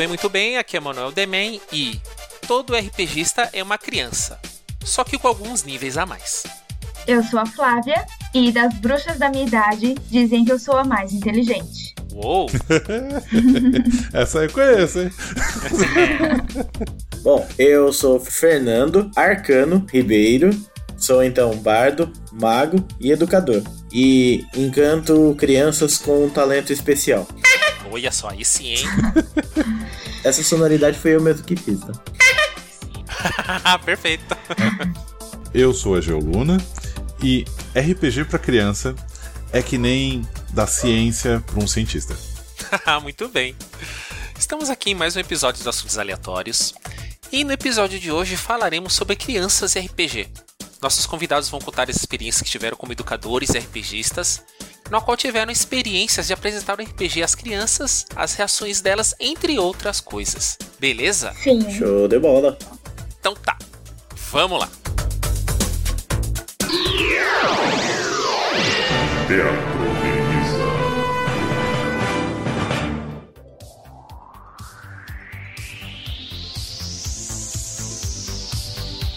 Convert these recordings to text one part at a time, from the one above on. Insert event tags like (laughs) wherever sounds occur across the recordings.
Bem, muito bem. Aqui é Manuel Demen e todo RPGista é uma criança, só que com alguns níveis a mais. Eu sou a Flávia e das bruxas da minha idade dizem que eu sou a mais inteligente. Uou! (laughs) Essa eu conheço, hein? (laughs) Bom, eu sou Fernando Arcano Ribeiro, sou então bardo, mago e educador. E encanto crianças com um talento especial. Olha só, aí sim, hein? (laughs) Essa sonoridade foi eu mesmo que fiz, tá? (laughs) Perfeito. Eu sou a Geoluna e RPG pra criança é que nem da ciência pra um cientista. (laughs) Muito bem. Estamos aqui em mais um episódio dos Assuntos Aleatórios. E no episódio de hoje falaremos sobre crianças e RPG. Nossos convidados vão contar as experiências que tiveram como educadores e RPGistas, no qual tiveram experiências de apresentar o RPG às crianças, as reações delas, entre outras coisas. Beleza? Sim. Show de bola. Então tá. Vamos lá. Teatro.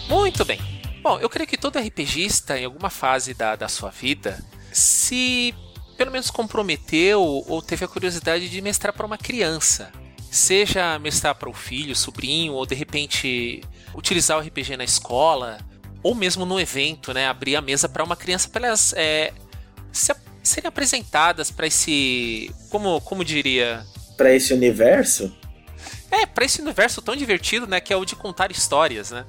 Muito bem. Bom, eu creio que todo RPGista, em alguma fase da, da sua vida, se pelo menos comprometeu ou teve a curiosidade de mestrar para uma criança. Seja mestrar para o filho, sobrinho, ou de repente utilizar o RPG na escola, ou mesmo no evento, né? Abrir a mesa para uma criança para elas é, se, serem apresentadas para esse. Como, como diria? Pra esse universo, É, para esse universo tão divertido, né? Que é o de contar histórias, né?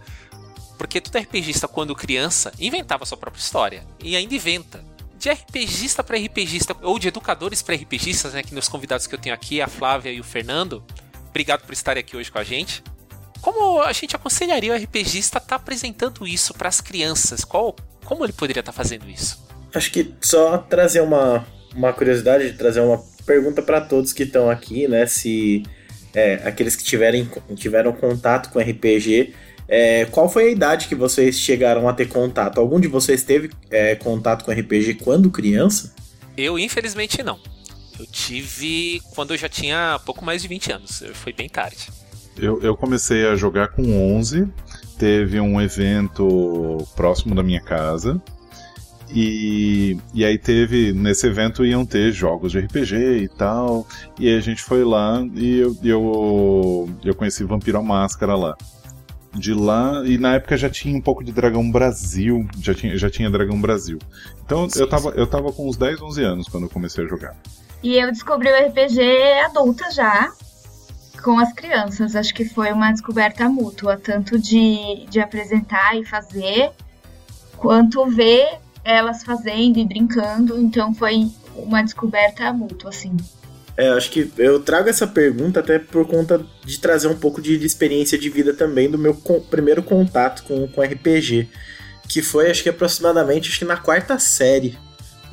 Porque todo RPGista, quando criança, inventava sua própria história. E ainda inventa. De RPGista para RPGista, ou de educadores para RPGistas, né? Que nos convidados que eu tenho aqui, a Flávia e o Fernando. Obrigado por estarem aqui hoje com a gente. Como a gente aconselharia o RPGista estar apresentando isso para as crianças? Qual, como ele poderia estar fazendo isso? acho que só trazer uma, uma curiosidade, trazer uma pergunta pra todos que estão aqui, né? Se é, aqueles que tiverem, tiveram contato com RPG, é, qual foi a idade que vocês chegaram a ter contato? Algum de vocês teve é, contato com RPG quando criança? Eu, infelizmente, não. Eu tive quando eu já tinha pouco mais de 20 anos. Foi bem tarde. Eu, eu comecei a jogar com 11, teve um evento próximo da minha casa. E, e aí teve, nesse evento iam ter jogos de RPG e tal. E aí a gente foi lá e eu, eu, eu conheci Vampiro à Máscara lá. De lá, e na época já tinha um pouco de Dragão Brasil, já tinha, já tinha Dragão Brasil. Então Sim, eu tava, eu tava com uns 10, 11 anos quando eu comecei a jogar. E eu descobri o RPG adulta já, com as crianças. Acho que foi uma descoberta mútua, tanto de, de apresentar e fazer, quanto ver elas fazendo e brincando. Então foi uma descoberta mútua, assim. É, acho que eu trago essa pergunta até por conta de trazer um pouco de, de experiência de vida também do meu con- primeiro contato com, com RPG. Que foi, acho que aproximadamente, acho que na quarta série.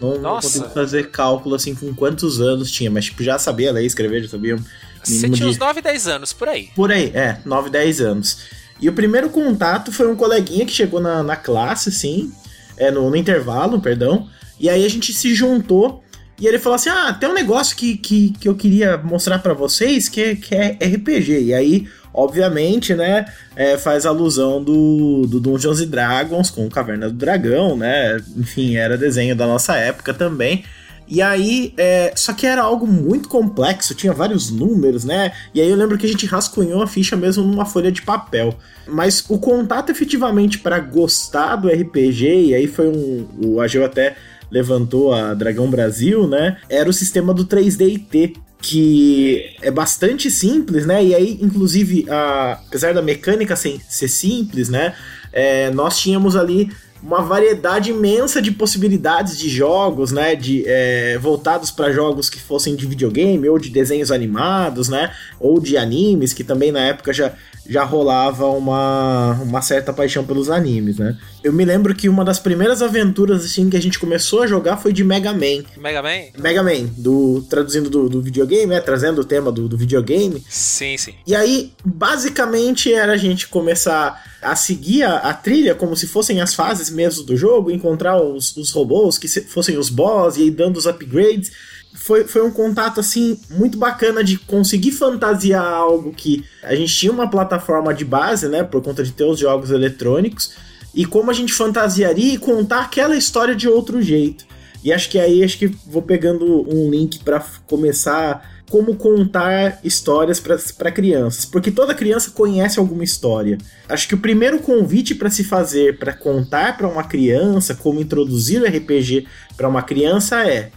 Não, não consigo fazer cálculo assim com quantos anos tinha, mas tipo, já sabia ler, escrever, já sabia. Você tinha de- uns 9, 10 anos, por aí. Por aí, é, 9, 10 anos. E o primeiro contato foi um coleguinha que chegou na, na classe, assim, é, no, no intervalo, perdão. E aí a gente se juntou e ele falou assim: Ah, tem um negócio que, que, que eu queria mostrar pra vocês que, é- que é RPG. E aí, obviamente, né, é, faz alusão do, do Dungeons and Dragons com Caverna do Dragão, né? Enfim, era desenho da nossa época também. E aí, é, só que era algo muito complexo, tinha vários números, né? E aí eu lembro que a gente rascunhou a ficha mesmo numa folha de papel. Mas o contato efetivamente para gostar do RPG, e aí foi um. O Ageu até levantou a Dragão Brasil, né? Era o sistema do 3DT. Que é bastante simples, né? E aí, inclusive, a- apesar da mecânica ser, ser simples, né? é, nós tínhamos ali uma variedade imensa de possibilidades de jogos, né? De, é, voltados para jogos que fossem de videogame ou de desenhos animados, né? Ou de animes, que também na época já, já rolava uma, uma certa paixão pelos animes, né? Eu me lembro que uma das primeiras aventuras assim que a gente começou a jogar foi de Mega Man. Mega Man? Mega Man, do, traduzindo do, do videogame, né? Trazendo o tema do, do videogame. Sim, sim. E aí, basicamente, era a gente começar a seguir a, a, trilha como se fossem as fases mesmo do jogo, encontrar os, os robôs que se, fossem os boss e aí dando os upgrades. Foi, foi um contato assim muito bacana de conseguir fantasiar algo que a gente tinha uma plataforma de base, né, por conta de ter os jogos eletrônicos, e como a gente fantasiaria e contar aquela história de outro jeito. E acho que aí acho que vou pegando um link para começar como contar histórias para crianças, porque toda criança conhece alguma história. Acho que o primeiro convite para se fazer para contar para uma criança como introduzir o RPG para uma criança é: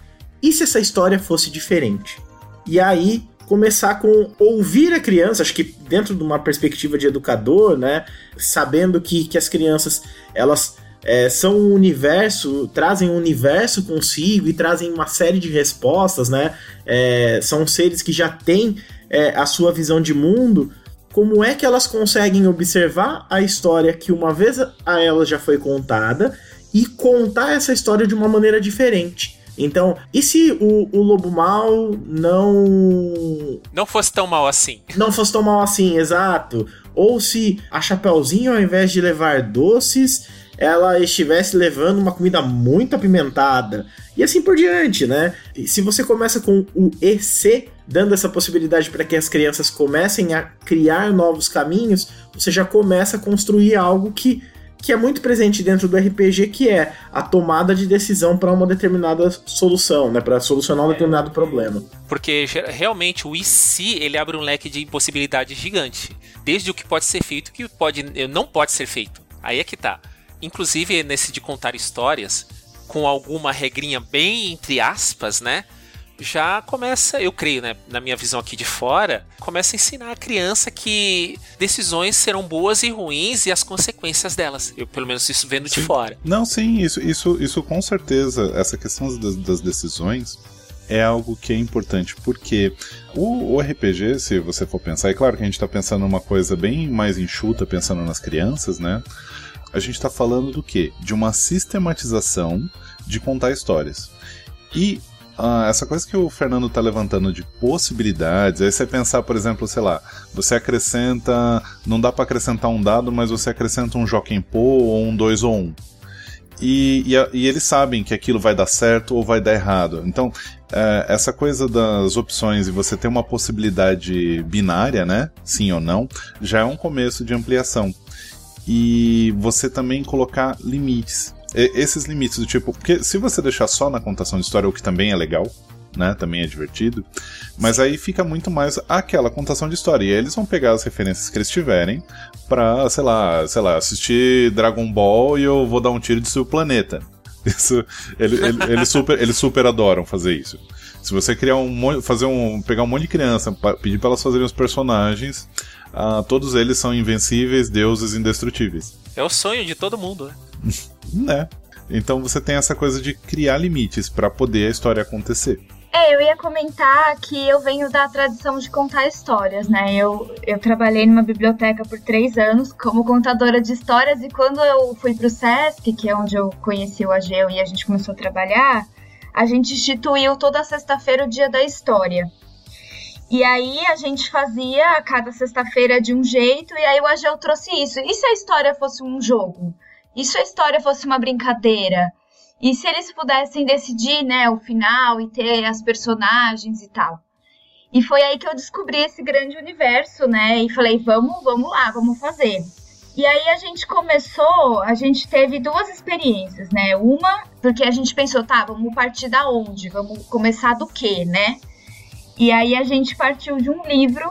e se essa história fosse diferente? E aí começar com ouvir a criança, acho que dentro de uma perspectiva de educador, né, sabendo que, que as crianças elas é, são um universo, trazem um universo consigo e trazem uma série de respostas, né? É, são seres que já têm é, a sua visão de mundo. Como é que elas conseguem observar a história que uma vez a ela já foi contada e contar essa história de uma maneira diferente? Então, e se o, o lobo mal não. Não fosse tão mal assim? Não fosse tão mal assim, exato. Ou se a Chapeuzinho, ao invés de levar doces, ela estivesse levando uma comida muito apimentada e assim por diante, né? E se você começa com o EC, dando essa possibilidade para que as crianças comecem a criar novos caminhos, você já começa a construir algo que que é muito presente dentro do RPG, que é a tomada de decisão para uma determinada solução, né, para solucionar um determinado problema. Porque realmente o IC ele abre um leque de possibilidades gigante, desde o que pode ser feito, que pode não pode ser feito. Aí é que tá. Inclusive, nesse de contar histórias, com alguma regrinha bem entre aspas, né? Já começa, eu creio, né, na minha visão aqui de fora, começa a ensinar a criança que decisões serão boas e ruins e as consequências delas. Eu, pelo menos, isso vendo sim. de fora. Não, sim, isso, isso, isso com certeza, essa questão das, das decisões é algo que é importante, porque o, o, RPG, se você for pensar, é claro que a gente está pensando numa coisa bem mais enxuta, pensando nas crianças, né? a gente está falando do quê? De uma sistematização de contar histórias. E ah, essa coisa que o Fernando está levantando de possibilidades, aí você pensar, por exemplo, sei lá, você acrescenta. Não dá para acrescentar um dado, mas você acrescenta um Jokenpo ou um 2 ou 1. Um. E, e, e, eles sabem que aquilo vai dar certo ou vai dar errado. Então, é, essa coisa das opções e você ter uma possibilidade binária, né? Sim ou não, já é um começo de ampliação e você também colocar limites. Esses limites do tipo, porque se você deixar só na contação de história, o que também é legal, né, também é divertido, mas aí fica muito mais aquela contação de história. E aí eles vão pegar as referências que eles tiverem pra, sei lá, sei lá, assistir Dragon Ball e eu vou dar um tiro de seu planeta. (laughs) Isso, ele, ele, eles, super, eles super adoram fazer isso. Se você criar um fazer um pegar um monte de criança, pedir para elas fazerem os personagens, uh, todos eles são invencíveis, deuses indestrutíveis. É o sonho de todo mundo, né? (laughs) né? Então você tem essa coisa de criar limites para poder a história acontecer. É, eu ia comentar que eu venho da tradição de contar histórias, né? Eu, eu trabalhei numa biblioteca por três anos como contadora de histórias e quando eu fui para o SESC, que é onde eu conheci o Ageu e a gente começou a trabalhar, a gente instituiu toda sexta-feira o Dia da História. E aí a gente fazia cada sexta-feira de um jeito, e aí o Ageu trouxe isso. E se a história fosse um jogo? E se a história fosse uma brincadeira? E se eles pudessem decidir, né, o final e ter as personagens e tal? E foi aí que eu descobri esse grande universo, né? E falei, vamos, vamos lá, vamos fazer. E aí a gente começou, a gente teve duas experiências, né? Uma, porque a gente pensou, tá, vamos partir da onde? Vamos começar do quê, né? E aí a gente partiu de um livro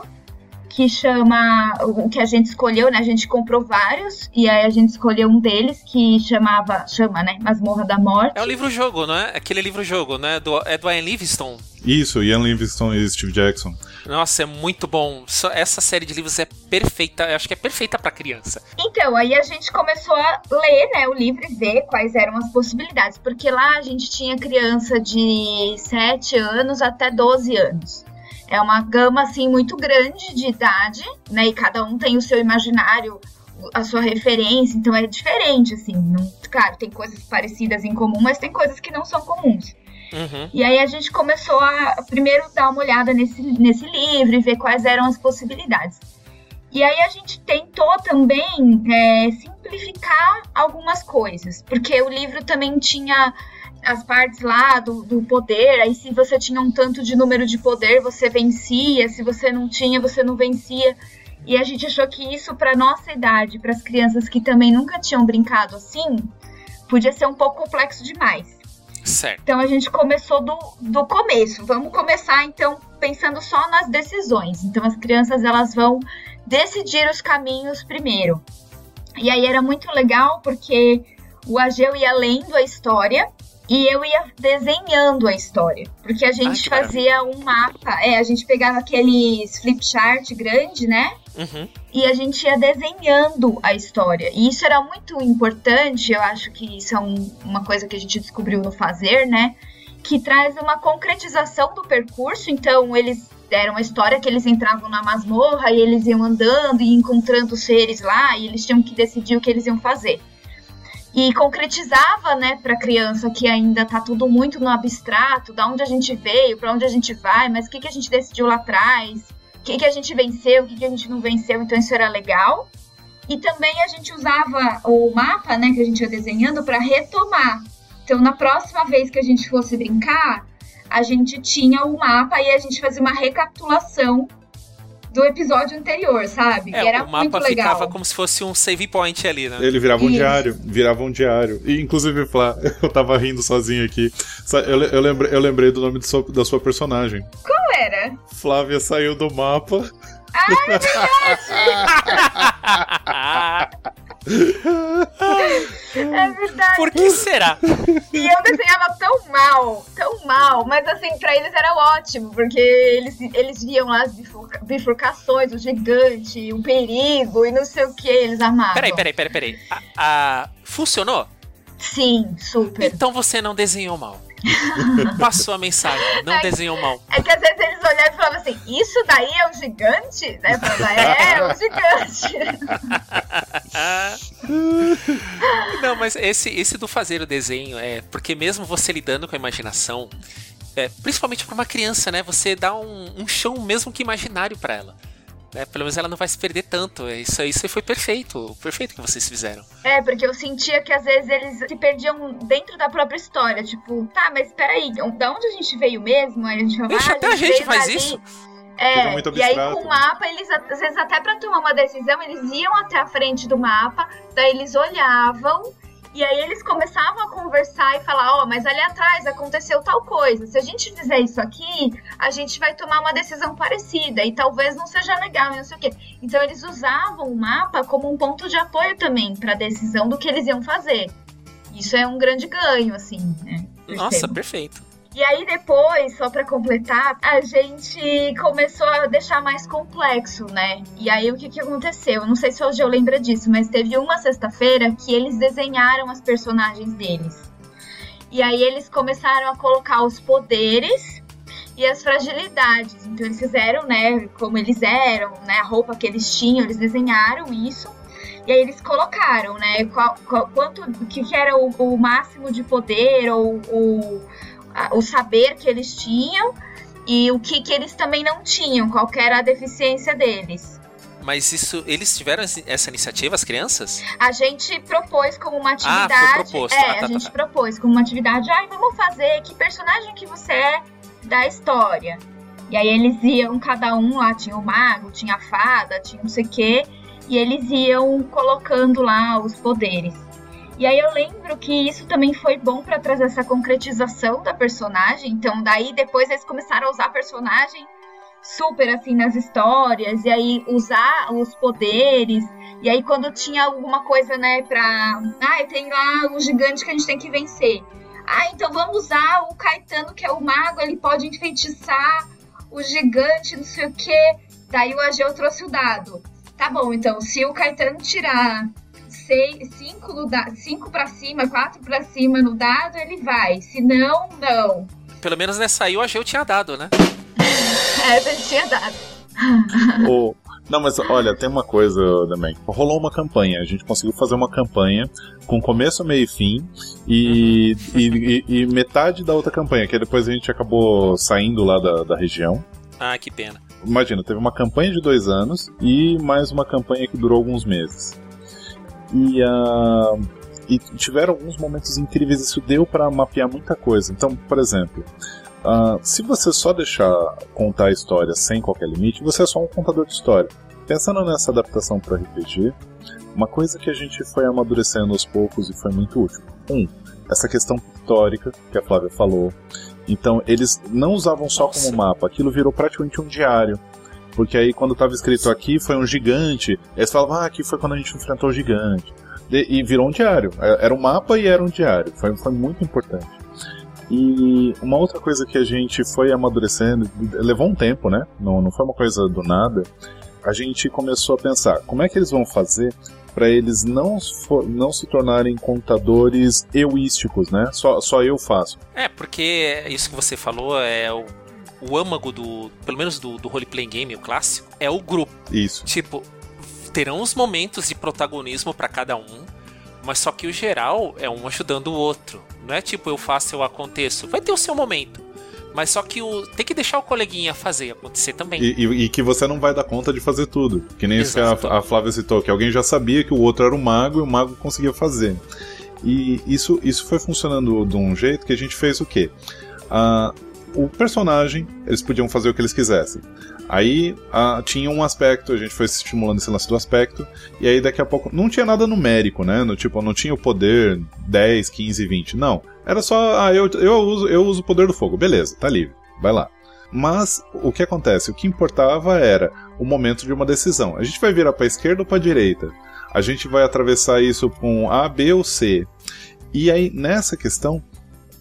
que chama o que a gente escolheu, né? A gente comprou vários e aí a gente escolheu um deles que chamava, chama, né? Masmorra da Morte. É o livro-jogo, não é? Aquele livro-jogo, né? Do, é do Ian Livingstone. Isso, Ian Livingstone e Steve Jackson. Nossa, é muito bom. Só essa série de livros é perfeita. Eu acho que é perfeita para criança. Então, aí a gente começou a ler, né, o livro e ver quais eram as possibilidades, porque lá a gente tinha criança de 7 anos até 12 anos. É uma gama assim muito grande de idade, né? E cada um tem o seu imaginário, a sua referência, então é diferente assim. Não, claro, tem coisas parecidas em comum, mas tem coisas que não são comuns. Uhum. E aí a gente começou a primeiro dar uma olhada nesse, nesse livro e ver quais eram as possibilidades. E aí a gente tentou também é, simplificar algumas coisas, porque o livro também tinha as partes lá do, do poder, aí se você tinha um tanto de número de poder, você vencia, se você não tinha, você não vencia. E a gente achou que isso, para nossa idade, para as crianças que também nunca tinham brincado assim, podia ser um pouco complexo demais. Certo. Então a gente começou do, do começo. Vamos começar então pensando só nas decisões. Então as crianças elas vão decidir os caminhos primeiro. E aí era muito legal porque o Ageu ia lendo a história e eu ia desenhando a história. Porque a gente Ai, fazia um mapa. É, a gente pegava aqueles flip chart grande, né? Uhum. e a gente ia desenhando a história. E isso era muito importante, eu acho que isso é um, uma coisa que a gente descobriu no fazer, né? Que traz uma concretização do percurso. Então, eles deram uma história que eles entravam na masmorra e eles iam andando e encontrando seres lá e eles tinham que decidir o que eles iam fazer. E concretizava, né, para criança que ainda tá tudo muito no abstrato, da onde a gente veio, para onde a gente vai, mas o que, que a gente decidiu lá atrás, o que, que a gente venceu, o que, que a gente não venceu, então isso era legal. E também a gente usava o mapa, né, que a gente ia desenhando para retomar. Então, na próxima vez que a gente fosse brincar, a gente tinha o mapa e a gente fazia uma recapitulação do episódio anterior, sabe? É, e era o muito mapa legal. ficava como se fosse um save point ali, né? Ele virava um Isso. diário, virava um diário. E, inclusive, Flá, (laughs) eu tava rindo sozinho aqui. Eu, eu, lembrei, eu lembrei do nome do sua- da sua personagem. Qual era? Flávia saiu do mapa. É verdade. Por que será? E eu desenhava tão mal, tão mal, mas assim, pra eles era ótimo, porque eles, eles viam lá as bifurca- bifurcações, o gigante, o perigo e não sei o que, eles amavam. Peraí, peraí, peraí, peraí. A, a- Funcionou? Sim, super. Então você não desenhou mal. (laughs) Passou a mensagem, não Ai. desenhou mal. É que às vezes eles olhavam e falavam assim, isso daí é um gigante? Né? Falava, é, é um gigante. (laughs) Não, mas esse, esse do fazer o desenho é porque mesmo você lidando com a imaginação, é, principalmente para uma criança, né? Você dá um, um chão mesmo que imaginário para ela. Né? Pelo menos ela não vai se perder tanto. É, Isso, isso aí foi perfeito, perfeito que vocês fizeram. É, porque eu sentia que às vezes eles se perdiam dentro da própria história. Tipo, tá, mas peraí, da onde a gente veio mesmo? Aí a gente falava, Ixi, ah, até a gente veio faz dali. isso. É, e aí com o mapa, eles às vezes até pra tomar uma decisão, eles iam até a frente do mapa, daí eles olhavam, e aí eles começavam a conversar e falar, ó, mas ali atrás aconteceu tal coisa. Se a gente fizer isso aqui, a gente vai tomar uma decisão parecida e talvez não seja legal e não sei o quê. Então eles usavam o mapa como um ponto de apoio também pra decisão do que eles iam fazer. Isso é um grande ganho, assim, né? Nossa, Percebo. perfeito. E aí depois, só pra completar, a gente começou a deixar mais complexo, né? E aí o que que aconteceu? Eu não sei se hoje eu lembro disso, mas teve uma sexta-feira que eles desenharam as personagens deles. E aí eles começaram a colocar os poderes e as fragilidades. Então eles fizeram, né, como eles eram, né, a roupa que eles tinham, eles desenharam isso. E aí eles colocaram, né, qual, qual- quanto que, que era o, o máximo de poder ou o, o saber que eles tinham e o que, que eles também não tinham, qual era a deficiência deles. Mas isso, eles tiveram essa iniciativa, as crianças? A gente propôs como uma Ah, foi atividade. proposto. É, Ah, tá, a gente tá, tá. propôs como uma atividade. Ai, vamos fazer que personagem que você é da história. E aí eles iam, cada um lá, tinha o mago, tinha a fada, tinha não sei o quê. E eles iam colocando lá os poderes. E aí eu lembro que isso também foi bom pra trazer essa concretização da personagem. Então daí depois eles começaram a usar personagem super assim nas histórias, e aí usar os poderes. E aí, quando tinha alguma coisa, né, pra. Ah, tem lá o gigante que a gente tem que vencer. Ah, então vamos usar o Caetano, que é o mago, ele pode enfeitiçar o gigante, não sei o quê. Daí o Ageu trouxe o dado. Tá bom, então, se o Caetano tirar 5 no da cinco pra cima, 4 pra cima no dado, ele vai. Se não, não. Pelo menos nessa aí o Ageu tinha dado, né? (laughs) É, ele tinha dado. O- Não, mas olha, tem uma coisa também. Rolou uma campanha, a gente conseguiu fazer uma campanha com começo, meio e fim, e, e, e- e metade da outra campanha, que depois a gente acabou saindo lá da, da região. Ah, que pena. Imagina, teve uma campanha de dois anos e mais uma campanha que durou alguns meses. E, ah, e tiveram alguns momentos incríveis, isso deu para mapear muita coisa. Então, por exemplo, ah, se você só deixar contar a história sem qualquer limite, você é só um contador de história. Pensando nessa adaptação para RPG, uma coisa que a gente foi amadurecendo aos poucos e foi muito útil. Um, essa questão pictórica que a Flávia falou. Então, eles não usavam só como mapa, aquilo virou praticamente um diário. Porque aí, quando estava escrito aqui foi um gigante, eles falavam, ah, aqui foi quando a gente enfrentou o gigante. E virou um diário. É- Era um mapa e era um diário. Foi, foi muito importante. E uma outra coisa que a gente foi amadurecendo, levou um tempo, né? Não, não foi uma coisa do nada. A gente começou a pensar, como é que eles vão fazer para eles não, fo- não se tornarem contadores euísticos, né? Só, só eu faço. É, porque isso que você falou é o, o âmago do. Pelo menos do, do role-playing game, o clássico, é o grupo. Isso. Tipo, terão os momentos de protagonismo pra cada um, mas só que o geral é um ajudando o outro. Não é tipo eu faço, eu aconteço. Vai ter o seu momento. Mas só que o, tem que deixar o coleguinha fazer acontecer também. E, e- e que você não vai dar conta de fazer tudo. Que nem isso que a, a Flávia citou, que alguém já sabia que o outro era um mago e o mago conseguia fazer. E isso, isso foi funcionando de um jeito que a gente fez o quê? Ah, o personagem, eles podiam fazer o que eles quisessem. Aí ah, tinha um aspecto, a gente foi estimulando esse lance do aspecto, e aí daqui a pouco não tinha nada numérico, né? No, tipo, não tinha o poder 10, 15, 20. Não. Era só, ah, eu, eu, uso, eu uso o poder do fogo. Beleza, tá livre. Vai lá. Mas o que acontece? O que importava era o momento de uma decisão. A gente vai virar para esquerda ou para direita? A gente vai atravessar isso com A, B ou C? E aí nessa questão,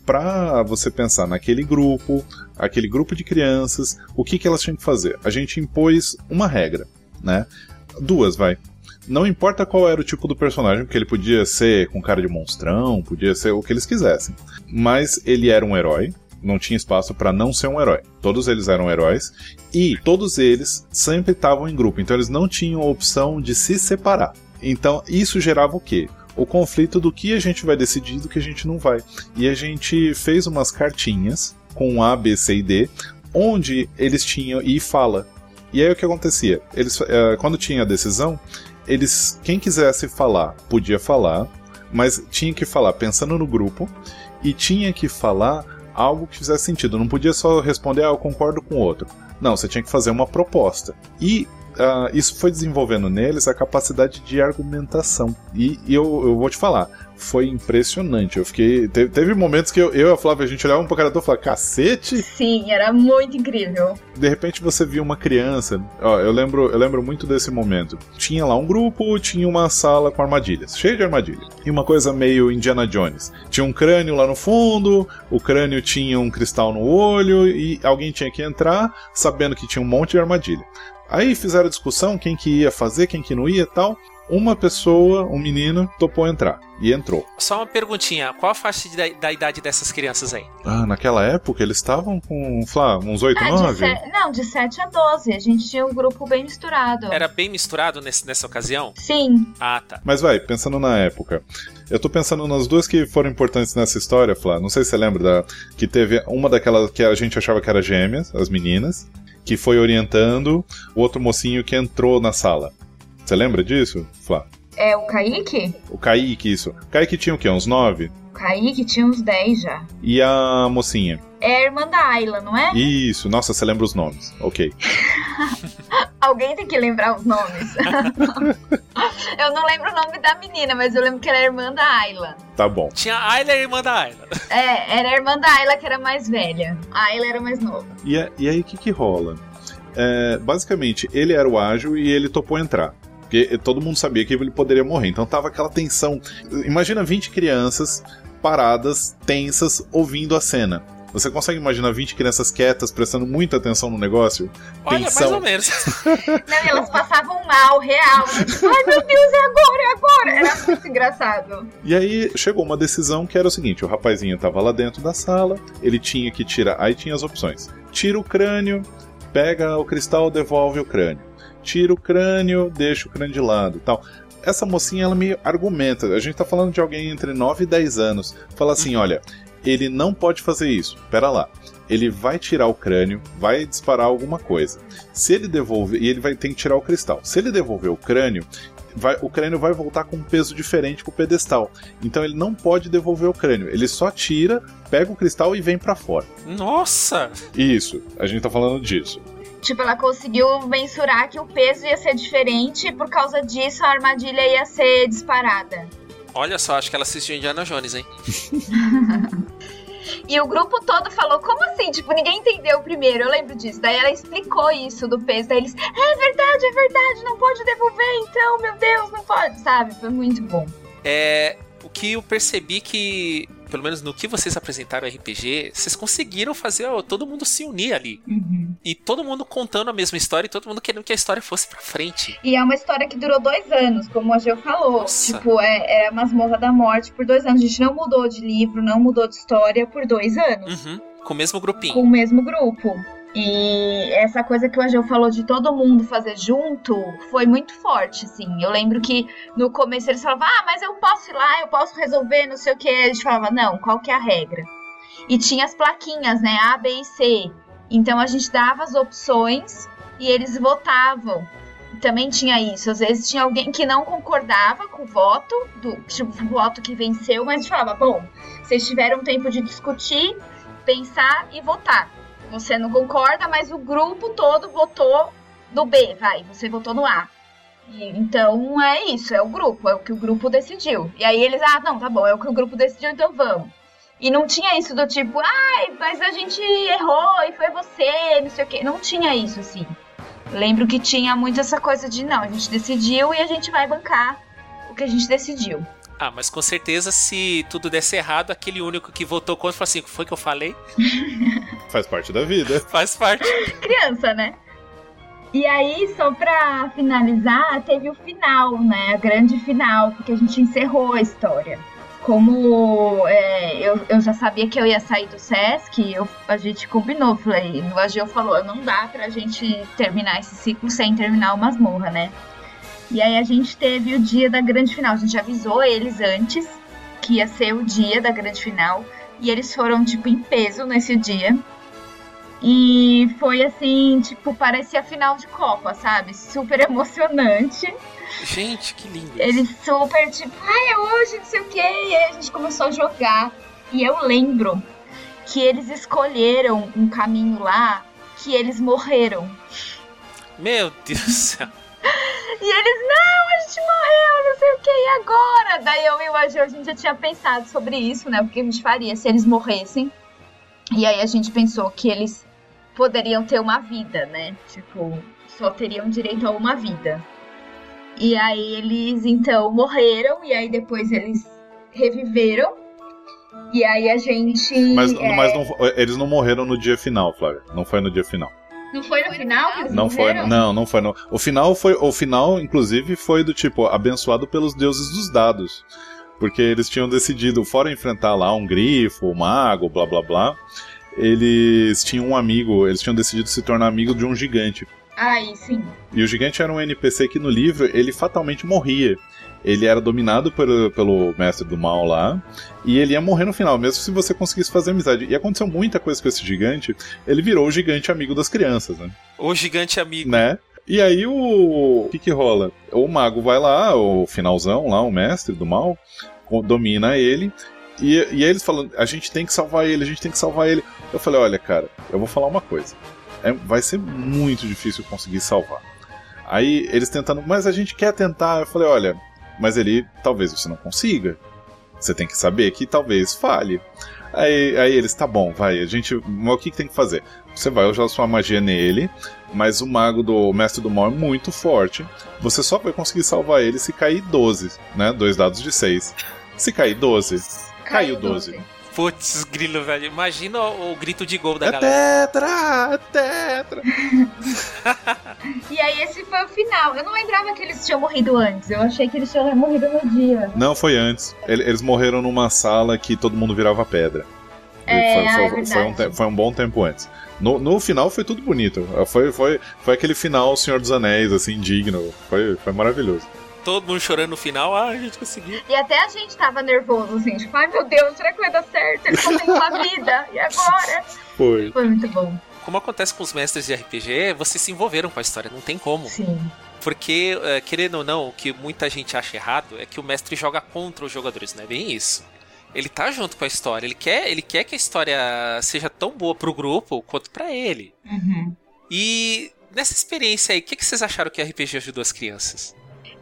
para você pensar naquele grupo, aquele grupo de crianças, o que, que elas tinham que fazer? A gente impôs uma regra, né? Duas, vai. Não importa qual era o tipo do personagem, porque ele podia ser com cara de monstrão, podia ser o que eles quisessem. Mas ele era um herói, não tinha espaço para não ser um herói. Todos eles eram heróis e todos eles sempre estavam em grupo, então eles não tinham opção de se separar. Então isso gerava o quê? O conflito do que a gente vai decidir e do que a gente não vai. E a gente fez umas cartinhas com A, B, C e D, onde eles tinham e fala. E aí o que acontecia? Eles, eh, quando tinha a decisão, eles quem quisesse falar podia falar, mas tinha que falar pensando no grupo e tinha que falar algo que fizesse sentido. Não podia só responder, ah, eu concordo com o outro. Não, você tinha que fazer uma proposta. E ah, isso foi desenvolvendo neles a capacidade de argumentação. E, e eu, eu vou te falar, foi impressionante. Eu fiquei. Teve, teve momentos que eu, eu e a Flávia, a gente olhava um pro cara do e falava, cacete! Sim, era muito incrível. de repente você via uma criança. Ó, eu lembro, eu lembro muito desse momento. Tinha lá um grupo, tinha uma sala com armadilhas, cheio de armadilhas. E uma coisa meio Indiana Jones. Tinha um crânio lá no fundo, o crânio tinha um cristal no olho e alguém tinha que entrar sabendo que tinha um monte de armadilha. Aí fizeram a discussão quem que ia fazer, quem que não ia, e tal. Uma pessoa, um menino, topou entrar e entrou. Só uma perguntinha, qual a faixa de- da, da idade dessas crianças aí? Ah, naquela época eles estavam com, Flá, uns 8, Ah, de 9? se... Não, de 7 a 12. A gente tinha um grupo bem misturado. Era bem misturado nesse- nessa ocasião? Sim. Ah, tá. Mas vai, pensando na época. Eu tô pensando nas duas que foram importantes nessa história, Flá. Não sei se você lembra da. Que teve uma daquelas que a gente achava que era gêmeas, as meninas, que foi orientando o outro mocinho que entrou na sala. Você lembra disso, Flá? É o Kaique? O Kaique, isso. O Kaique tinha o quê? Uns nove? O Kaique tinha uns 10 já. E a mocinha? É a irmã da Ayla, não é? Isso, nossa, você lembra os nomes. Ok. (laughs) Alguém tem que lembrar os nomes. (laughs) eu não lembro o nome da menina, mas eu lembro que ela era irmã da Ayla. Tá bom. Tinha a Ayla e a irmã da Ayla. É, era a irmã da Ayla que era mais velha. A Ayla era mais nova. E, a- e aí o que, que rola? é, basicamente, ele era o ágil e ele topou entrar. Porque todo mundo sabia que ele poderia morrer. Então tava aquela tensão. Imagina 20 crianças paradas, tensas, ouvindo a cena. Você consegue imaginar 20 crianças quietas, prestando muita atenção no negócio? Olha, Tensão. mais ou menos. (laughs) Não, elas passavam mal, real. Tipo, ai meu Deus, é agora, é agora. Era muito engraçado. E aí chegou uma decisão que era o seguinte: o rapazinho tava lá dentro da sala, ele tinha que tirar. Aí tinha as opções: tira o crânio, pega o cristal, devolve o crânio. Tira o crânio, deixa o crânio de lado tal. Essa mocinha, ela me argumenta. A gente tá falando de alguém entre 9 e 10 anos. Fala assim: olha, ele não pode fazer isso. Pera lá. Ele vai tirar o crânio, vai disparar alguma coisa. Se ele devolver. E ele vai ter que tirar o cristal. Se ele devolver o crânio, vai- o crânio vai voltar com um peso diferente pro pedestal. Então ele não pode devolver o crânio. Ele só tira, pega o cristal e vem pra fora. Nossa! Isso, a gente tá falando disso. Tipo, ela conseguiu mensurar que o peso ia ser diferente e por causa disso a armadilha ia ser disparada. Olha só, acho que ela assistiu Indiana Jones, hein? (laughs) E o grupo todo falou, como assim? Tipo, ninguém entendeu primeiro, eu lembro disso. Daí ela explicou isso do peso. Daí eles, é verdade, é verdade, não pode devolver então, meu Deus, não pode, sabe? Foi muito bom. É. O que eu percebi que, pelo menos no que vocês apresentaram RPG, vocês conseguiram fazer ó, todo mundo se unir ali. E todo mundo contando a mesma história e todo mundo querendo que a história fosse pra frente. E é uma história que durou dois anos, como a Geo falou. Nossa. Tipo, é, é a Masmorra da Morte por dois anos. A gente não mudou de livro, não mudou de história por dois anos. Uhum. Com o mesmo grupinho. com o mesmo grupo. E essa coisa que o Ageu falou de todo mundo fazer junto foi muito forte, assim. Eu lembro que no começo eles falavam, ah, mas eu posso ir lá, eu posso resolver, não sei o que. A gente falava, não, qual que é a regra? E tinha as plaquinhas, né, A, B e C. Então a gente dava as opções e eles votavam. Também tinha isso. Às vezes tinha alguém que não concordava com o voto, do tipo, o voto que venceu, mas falava, bom, vocês tiveram tempo de discutir, pensar e votar. Você não concorda, mas o grupo todo votou no B, vai, você votou no A. E, então é isso, é o grupo, é o que o grupo decidiu. E aí eles, ah, não, tá bom, é o que o grupo decidiu, então vamos. E não tinha isso do tipo, ai, mas a gente errou e foi você, não sei o quê. Não tinha isso, assim. Lembro que tinha muito essa coisa de, não, a gente decidiu e a gente vai bancar o que a gente decidiu. Ah, mas com certeza, se tudo desse errado, aquele único que votou contra falou assim: foi que eu falei? (laughs) Faz parte da vida. (laughs) Faz parte. (laughs) criança, né? E aí, só pra finalizar, teve o final, né? A grande final, porque a gente encerrou a história. Como é, eu, eu já sabia que eu ia sair do Sesc, eu, a gente combinou. Falei, o Ageu falou: não dá pra gente terminar esse ciclo sem terminar o masmorra, né? E aí a gente teve o dia da grande final. A gente avisou eles antes que ia ser o dia da grande final. E eles foram, tipo, em peso nesse dia. E foi assim, tipo, parecia final de Copa, sabe? Super emocionante. Gente, que lindo. Eles super, tipo, ai, é hoje, não sei o quê. E aí a gente começou a jogar. E eu lembro que eles escolheram um caminho lá que eles morreram. Meu Deus do céu. E eles, não, a gente morreu, não sei o que, e agora? Daí eu e o Ageu, a gente já tinha pensado sobre isso, né? O que a gente faria se eles morressem. E aí a gente pensou que eles poderiam ter uma vida, né? Tipo, só teriam direito a uma vida. E aí eles então morreram, e aí depois eles reviveram. E aí a gente. Mas, é, mas não- eles não morreram no dia final, Flávia. Não foi no dia final. Não foi no final que eles Não foi, não, não foi. Não. O final foi, o final, inclusive, foi do tipo abençoado pelos deuses dos dados, porque eles tinham decidido, fora enfrentar lá um grifo, um mago, blá blá blá, eles tinham um amigo, eles tinham decidido se tornar amigo de um gigante. Aí sim. E o gigante era um NPC que no livro ele fatalmente morria. Ele era dominado pelo, pelo mestre do mal lá, e ele ia morrer no final, mesmo se você conseguisse fazer amizade. E aconteceu muita coisa com esse gigante, ele virou o gigante amigo das crianças, né? O gigante amigo. né? E aí o. O que que rola? O mago vai lá, o finalzão lá, o mestre do mal, domina ele. E, e aí eles falam: a gente tem que salvar ele, a gente tem que salvar ele. Eu falei: olha, cara, eu vou falar uma coisa. É- vai ser muito difícil conseguir salvar. Aí eles tentando, mas a gente quer tentar. Eu falei: olha, mas ele talvez você não consiga. Você tem que saber que talvez falhe. Aí, aí eles, tá bom, vai, a gente. Mas o que, que tem que fazer? Você vai usar sua magia nele, mas o mago do o mestre do mal é muito forte. Você só vai conseguir salvar ele se cair 12, né? Dois dados de 6. Se cair 12, caiu 12. Putz, grilo, velho. Imagina o, o grito de gol da É galera. tetra! É tetra! (laughs) E aí esse foi o final. Eu não lembrava que eles tinham morrido antes. Eu achei que eles tinham morrido no dia. Não, foi antes. Ele- Eles morreram numa sala que todo mundo virava pedra. É, foi, foi- é foi um, foi um bom tempo antes. No, no final foi tudo bonito. Foi, foi, foi aquele final Senhor dos Anéis, assim, digno. Foi, foi maravilhoso. Todo mundo chorando no final. Ah, a gente conseguiu. E até a gente tava nervoso, assim, tipo, ai meu Deus, será que vai dar certo? Estão tendo uma vida, e agora? (laughs) Foi. Foi muito bom. Como acontece com os mestres de RPG, vocês se envolveram com a história, não tem como. Sim. Porque, eh, querendo ou não, o que muita gente acha errado é que o mestre joga contra os jogadores, não é bem isso. Ele tá junto com a história, ele quer, ele quer que a história seja tão boa pro grupo quanto pra ele. Uhum. E nessa experiência aí, o que, que vocês acharam que o RPG ajudou as crianças?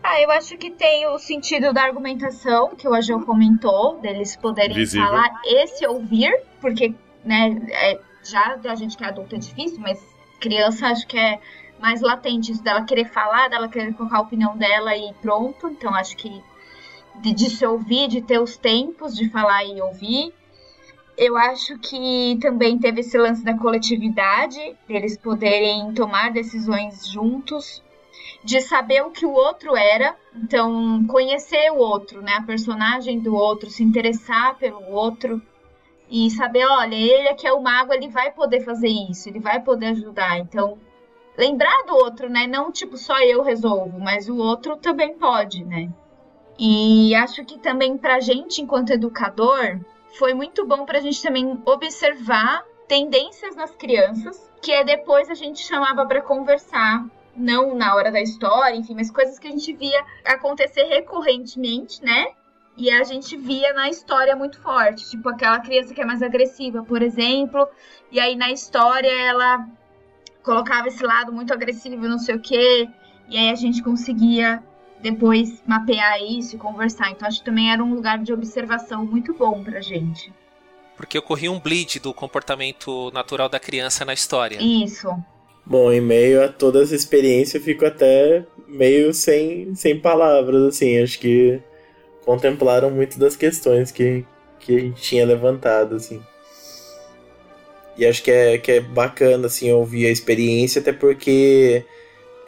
Ah, eu acho que tem o sentido da argumentação, que o Agil comentou, deles poderem Visível. falar e se ouvir, porque, né, é, já a gente que é adulto é difícil, mas criança acho que é mais latente isso dela querer falar, dela querer colocar a opinião dela e pronto. Então acho que de, de se ouvir, de ter os tempos de falar e ouvir. Eu acho que também teve esse lance da coletividade, deles poderem tomar decisões juntos de saber o que o outro era, então conhecer o outro, né, a personagem do outro, se interessar pelo outro e saber, olha, ele que é o mago, ele vai poder fazer isso, ele vai poder ajudar. Então, lembrar do outro, né, não tipo só eu resolvo, mas o outro também pode, né? E acho que também pra gente enquanto educador foi muito bom pra gente também observar tendências nas crianças, que é depois a gente chamava pra conversar não na hora da história, enfim, mas coisas que a gente via acontecer recorrentemente, né? E a gente via na história muito forte, tipo aquela criança que é mais agressiva, por exemplo, e aí na história ela colocava esse lado muito agressivo, não sei o quê, e aí a gente conseguia depois mapear isso e conversar. Então acho que também era um lugar de observação muito bom pra gente. Porque ocorria um bleed do comportamento natural da criança na história. Isso. Bom, em meio a toda essa experiência, eu fico até meio sem, sem palavras, assim. Acho que contemplaram muito das questões que, que a gente tinha levantado, assim. E acho que é, que é bacana, assim, ouvir a experiência, até porque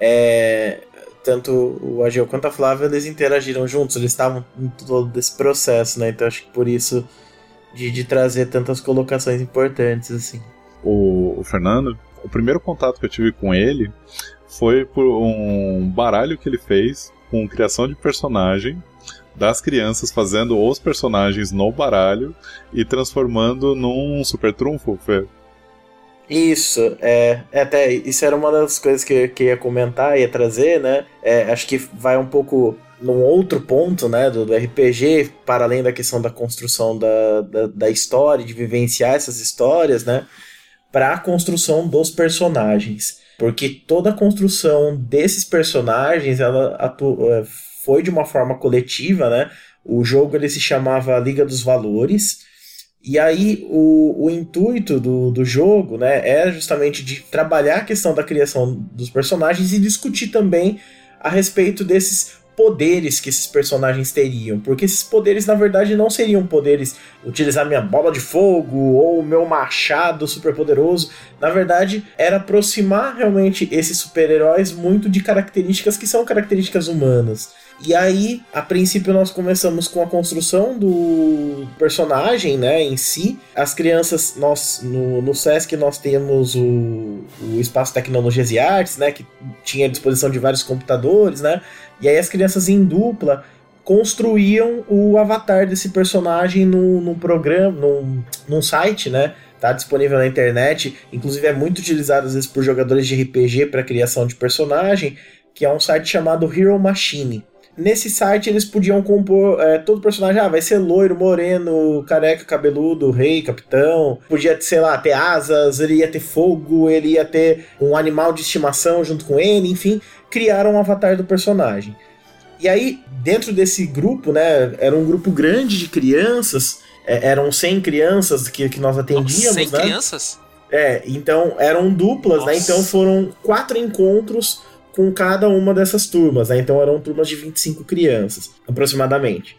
é, tanto o Agil quanto a Flávia, eles interagiram juntos, eles estavam em todo esse processo, né? Então acho que por isso de, de trazer tantas colocações importantes, assim. O, o Fernando, o primeiro contato que eu tive com ele foi por um baralho que ele fez com criação de personagem das crianças fazendo os personagens no baralho e transformando num super trunfo. Fê. Isso, é, é, até isso era uma das coisas que, que ia comentar, ia trazer, né? É, acho que vai um pouco num outro ponto, né, do, do RPG, para além da questão da construção da, da, da história, de vivenciar essas histórias, né? Para a construção dos personagens. Porque toda a construção desses personagens, ela é, foi de uma forma coletiva, né? O jogo ele se chamava Liga dos Valores. E aí o, o intuito do, do jogo né, é justamente de trabalhar a questão da criação dos personagens e discutir também a respeito desses poderes que esses personagens teriam. Porque esses poderes, na verdade, não seriam poderes utilizar minha bola de fogo ou meu machado super poderoso. Na verdade, era aproximar realmente esses super-heróis muito de características que são características humanas. E aí, a princípio, nós começamos com a construção do personagem, né, em si. As crianças, nós no, no SESC nós temos o, o Espaço Tecnologias e Artes, né, que tinha à disposição de vários computadores, né. E aí as crianças em dupla construíam o avatar desse personagem num, num programa, num, num site, né? Tá disponível na internet, inclusive é muito utilizado às vezes por jogadores de RPG para criação de personagem, que é um site chamado Hero Machine. Nesse site eles podiam compor é, todo personagem, ah, vai ser loiro, moreno, careca, cabeludo, rei, capitão. Podia, sei lá, ter asas, ele ia ter fogo, ele ia ter um animal de estimação junto com ele, enfim, criaram um avatar do personagem. E aí, dentro desse grupo, né, era um grupo grande de crianças, é, eram 100 crianças que, que nós atendíamos, 100 né? crianças? É, então crianças que, que nós atendíamos, 100 né? crianças? Eram duplas, né? Nossa. Então foram quatro encontros com cada uma dessas turmas, né? Então eram turmas de 25 crianças, aproximadamente.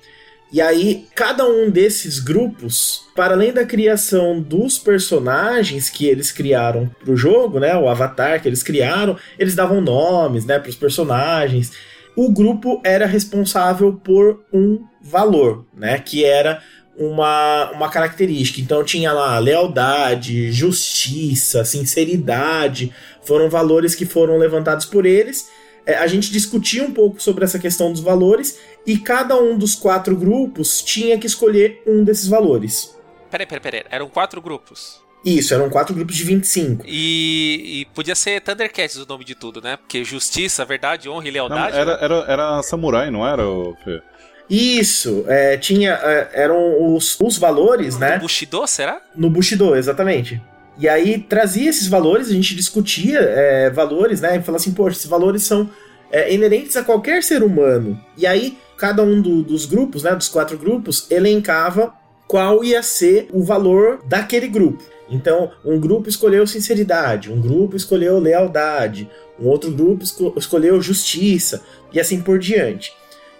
E aí, cada um desses grupos, para além da criação dos personagens que eles criaram pro jogo, né? O avatar que eles criaram, eles davam nomes, né, pros personagens. O grupo era responsável por um valor, né? Que era uma, uma característica. Então tinha lá lealdade, justiça, sinceridade, foram valores que foram levantados por eles. É, a gente discutia um pouco sobre essa questão dos valores e cada um dos quatro grupos tinha que escolher um desses valores. Peraí, peraí, peraí. Eram quatro grupos. Isso, eram quatro grupos de 25. E, e podia ser Thundercats o nome de tudo, né? Porque justiça, verdade, honra e Não, lealdade. era, era, era samurai, não era, Fê? Isso, é, tinha, é, eram os, os valores, né? Bushido, será? No Bushido, exatamente. E aí trazia esses valores, a gente discutia é, valores, né? E falava assim, poxa, esses valores são é, inerentes a qualquer ser humano. E aí, cada um do- dos grupos, né? Dos quatro grupos, elencava qual ia ser o valor daquele grupo. Então, um grupo escolheu sinceridade, um grupo escolheu lealdade, um outro grupo esco- escolheu justiça, e assim por diante.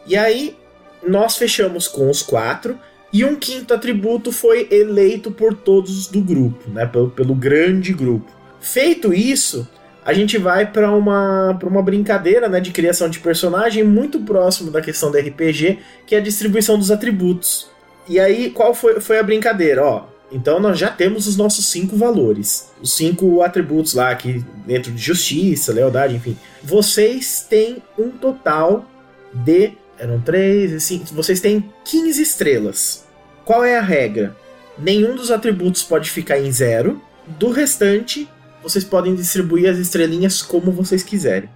E aí, nós fechamos com os quatro, e um quinto atributo foi eleito por todos do grupo, né? Pelo, pelo grande grupo. Feito isso, a gente vai para uma, uma brincadeira né, de criação de personagem muito próximo da questão do RPG, que é a distribuição dos atributos. E aí, qual foi, foi a brincadeira? Ó, então nós já temos os nossos cinco valores. Os cinco atributos lá, aqui dentro de justiça, lealdade, enfim. Vocês têm um total de. Eram três e cinco. Vocês têm 15 estrelas. Qual é a regra? Nenhum dos atributos pode ficar em zero. Do restante, vocês podem distribuir as estrelinhas como vocês quiserem.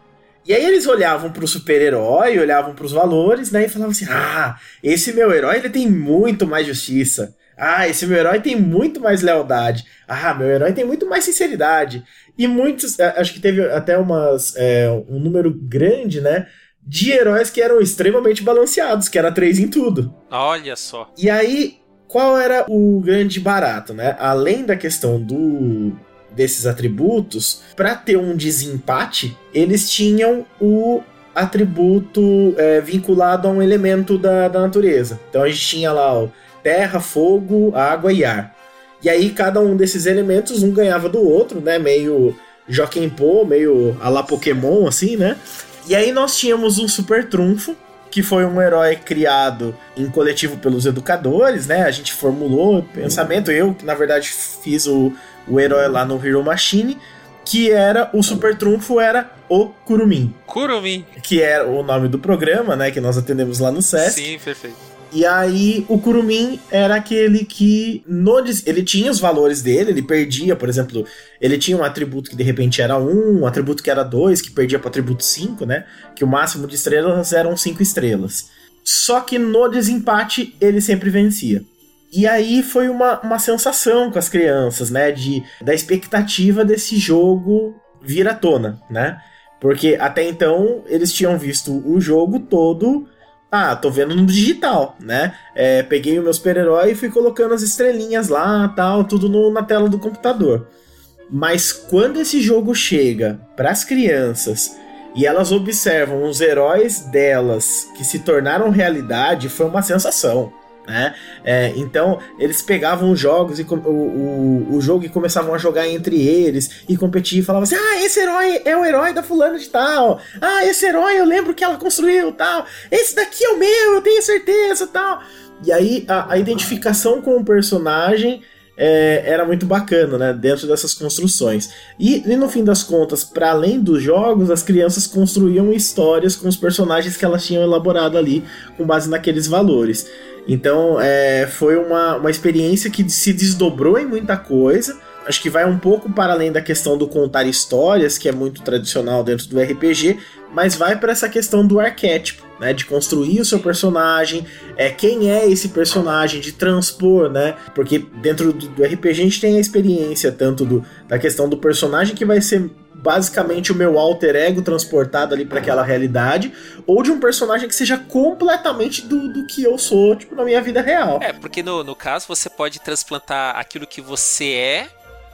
E aí eles olhavam pro super-herói, olhavam pros valores, né? E falavam assim: Ah, esse meu herói ele tem muito mais justiça. Ah, esse meu herói tem muito mais lealdade. Ah, meu herói tem muito mais sinceridade. E muitos, acho que teve até umas, é, um número grande, né? De heróis que eram extremamente balanceados, que era três em tudo. Olha só. E aí, qual era o grande barato, né? Além da questão do desses atributos, para ter um desempate, eles tinham o atributo é, vinculado a um elemento da, da natureza. Então a gente tinha lá o terra, fogo, água e ar. E aí cada um desses elementos um ganhava do outro, né? Meio Joaquim Pô, meio a la Pokémon assim, né? E aí nós tínhamos um super trunfo, que foi um herói criado em coletivo pelos educadores, né? A gente formulou o pensamento, eu que na verdade fiz o, o herói lá no Hero Machine, que era o super trunfo era o Kurumin, Kurumi. que era o nome do programa, né, que nós atendemos lá no SESC. Sim, perfeito. E aí o Kurumin era aquele que no ele tinha os valores dele, ele perdia, por exemplo, ele tinha um atributo que de repente era 1, um atributo que era 2, que perdia para atributo 5, né? Que o máximo de estrelas eram 5 estrelas. Só que no desempate ele sempre vencia. E aí foi uma, uma sensação com as crianças, né? De, da expectativa desse jogo vir à tona, né? Porque até então eles tinham visto o jogo todo ah, tô vendo no digital, né? É, peguei o meu super-herói e fui colocando as estrelinhas lá, tal, tudo no- na tela do computador. Mas quando esse jogo chega para as crianças e elas observam os heróis delas que se tornaram realidade, foi uma sensação. Né? É, então eles pegavam os jogos e o, o, o jogo e começavam a jogar entre eles e competir e falavam assim: Ah, esse herói é o herói da fulana de tal. Ah, esse herói eu lembro que ela construiu tal. Esse daqui é o meu, eu tenho certeza tal. E aí a, a identificação com o personagem é, era muito bacana, né? Dentro dessas construções. E, e no fim das contas, para além dos jogos, as crianças construíam histórias com os personagens que elas tinham elaborado ali com base naqueles valores. Então é, foi uma, uma experiência que se desdobrou em muita coisa. Acho que vai um pouco para além da questão do contar histórias, que é muito tradicional dentro do RPG, mas vai para essa questão do arquétipo, né? De construir o seu personagem, é quem é esse personagem, de transpor, né? Porque dentro do, do RPG a gente tem a experiência tanto do, da questão do personagem que vai ser basicamente o meu alter ego transportado ali para aquela realidade, ou de um personagem que seja completamente do, do que eu sou, tipo, na minha vida real. É, porque no, no caso você pode transplantar aquilo que você é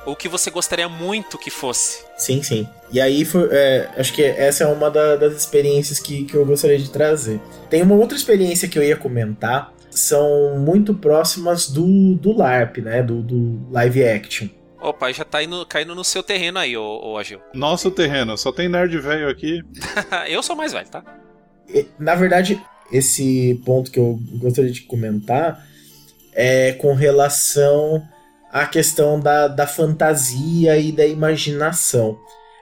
ou que você gostaria muito que fosse. Sim, sim. E aí, foi, é, acho que essa é uma da, das experiências que, que eu gostaria de trazer. Tem uma outra experiência que eu ia comentar, são muito próximas do, do LARP, né? Do, do live action. Opa, já tá indo, caindo no seu terreno aí, ô, ô Agil. (laughs) Nosso terreno, só tem nerd velho aqui. eu sou mais velho, tá? Na verdade, esse ponto que eu gostaria de comentar é com relação à questão da, da fantasia e da imaginação.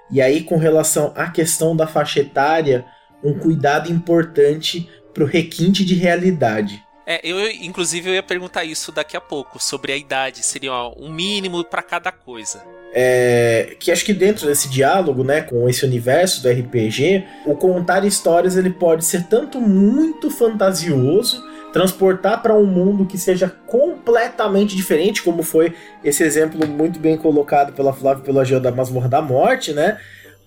E aí, com relação à questão da faixa etária, um cuidado importante pro requinte de realidade. É, eu inclusive eu ia perguntar isso daqui a pouco, sobre a idade, seria um mínimo para cada coisa. É, que acho que dentro desse diálogo, né, com esse universo do RPG, o contar histórias ele pode ser tanto muito fantasioso, transportar para um mundo que seja completamente diferente, como foi esse exemplo muito bem colocado pela Flávia pela Geo da Masmorra da Morte, né?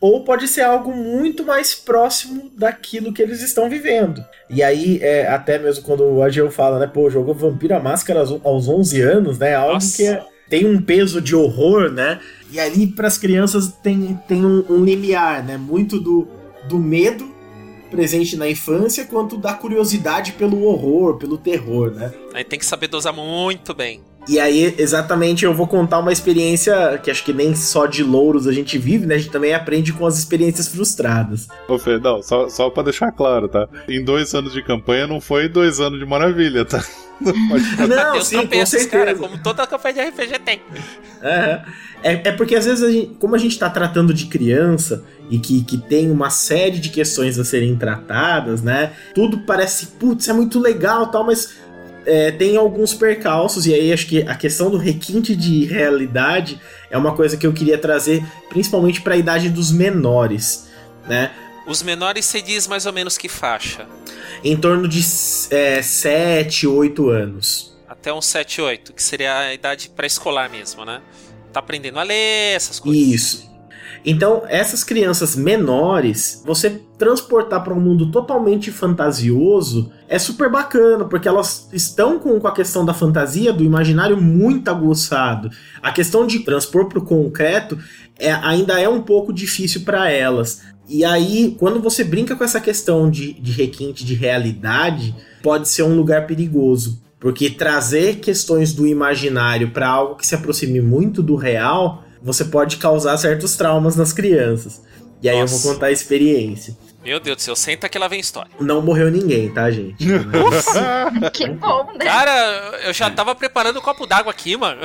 Ou pode ser algo muito mais próximo daquilo que eles estão vivendo. E aí, é, até mesmo quando o Ageu fala, né, pô, jogou Vampiro a Máscara aos 11 anos, né, algo Nossa. que é, tem um peso de horror, né, e ali para as crianças tem, tem um, um limiar, né, muito do, do medo presente na infância, quanto da curiosidade pelo horror, pelo terror, né. Aí tem que saber dosar muito bem. E aí, exatamente, eu vou contar uma experiência que acho que nem só de louros a gente vive, né? A gente também aprende com as experiências frustradas. Ô, Fê, não, só, só pra deixar claro, tá? Em dois anos de campanha não foi dois anos de maravilha, tá? (laughs) Não, (laughs) não sim, com certeza. cara, como toda campanha de RPG tem. É, é, é porque às vezes, a gente, como a gente tá tratando de criança e que, que tem uma série de questões a serem tratadas, né? Tudo parece, putz, é muito legal tal, mas é, tem alguns percalços, e aí acho que a questão do requinte de realidade é uma coisa que eu queria trazer, principalmente para a idade dos menores, né? Os menores se diz mais ou menos que faixa? Em torno de é, 7, 8 anos. Até uns 7, 8, que seria a idade pré-escolar mesmo, né? Tá aprendendo a ler, essas coisas. Isso. Então, essas crianças menores, você transportar para um mundo totalmente fantasioso é super bacana, porque elas estão com, com a questão da fantasia, do imaginário muito aguçado. A questão de transpor para o concreto é, ainda é um pouco difícil para elas. E aí, quando você brinca com essa questão de, de requinte de realidade, pode ser um lugar perigoso. Porque trazer questões do imaginário para algo que se aproxime muito do real você pode causar certos traumas nas crianças. E aí Nossa. eu vou contar a experiência. Meu Deus do ceu, senta que lá vem história. Não morreu ninguém, tá, gente? (laughs) que bom, né? Cara, eu já tava preparando um copo d'água aqui, mano.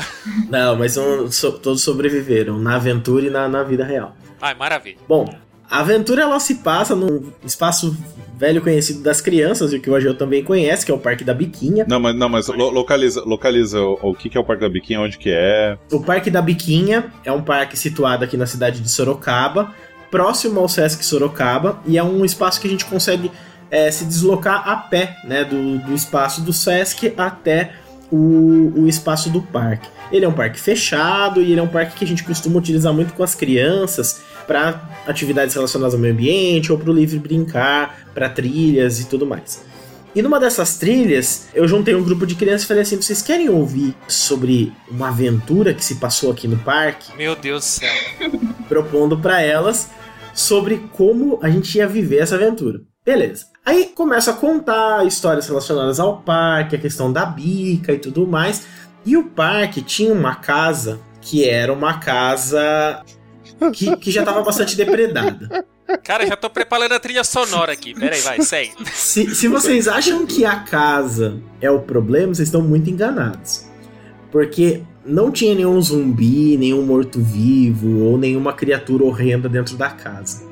Não, mas um, so, todos sobreviveram, na aventura e na, na vida real. Ai, maravilha. Bom, a aventura ela se passa num espaço velho conhecido das crianças, e que o Ageu também conhece, que é o Parque da Biquinha. Não, mas, não, mas lo, localiza, localiza o, o, que, que é o Parque da Biquinha, onde que é. O Parque da Biquinha é um parque situado aqui na cidade de Sorocaba, próximo ao Sesc Sorocaba, e é um espaço que a gente consegue é, se deslocar a pé, né, do, do espaço do Sesc até o, o espaço do parque. Ele é um parque fechado e ele é um parque que a gente costuma utilizar muito com as crianças para atividades relacionadas ao meio ambiente ou para o livre brincar, para trilhas e tudo mais. E numa dessas trilhas, eu juntei um grupo de crianças e falei assim: vocês querem ouvir sobre uma aventura que se passou aqui no parque? Meu Deus do céu. (laughs) Propondo para elas sobre como a gente ia viver essa aventura. Beleza. Aí começa a contar histórias relacionadas ao parque, a questão da bica e tudo mais. E o parque tinha uma casa que era uma casa que, que já estava bastante depredada. Cara, já tô preparando a trilha sonora aqui. Pera aí, vai, segue. Se, se vocês acham que a casa é o problema, vocês estão muito enganados. Porque não tinha nenhum zumbi, nenhum morto-vivo ou nenhuma criatura horrenda dentro da casa.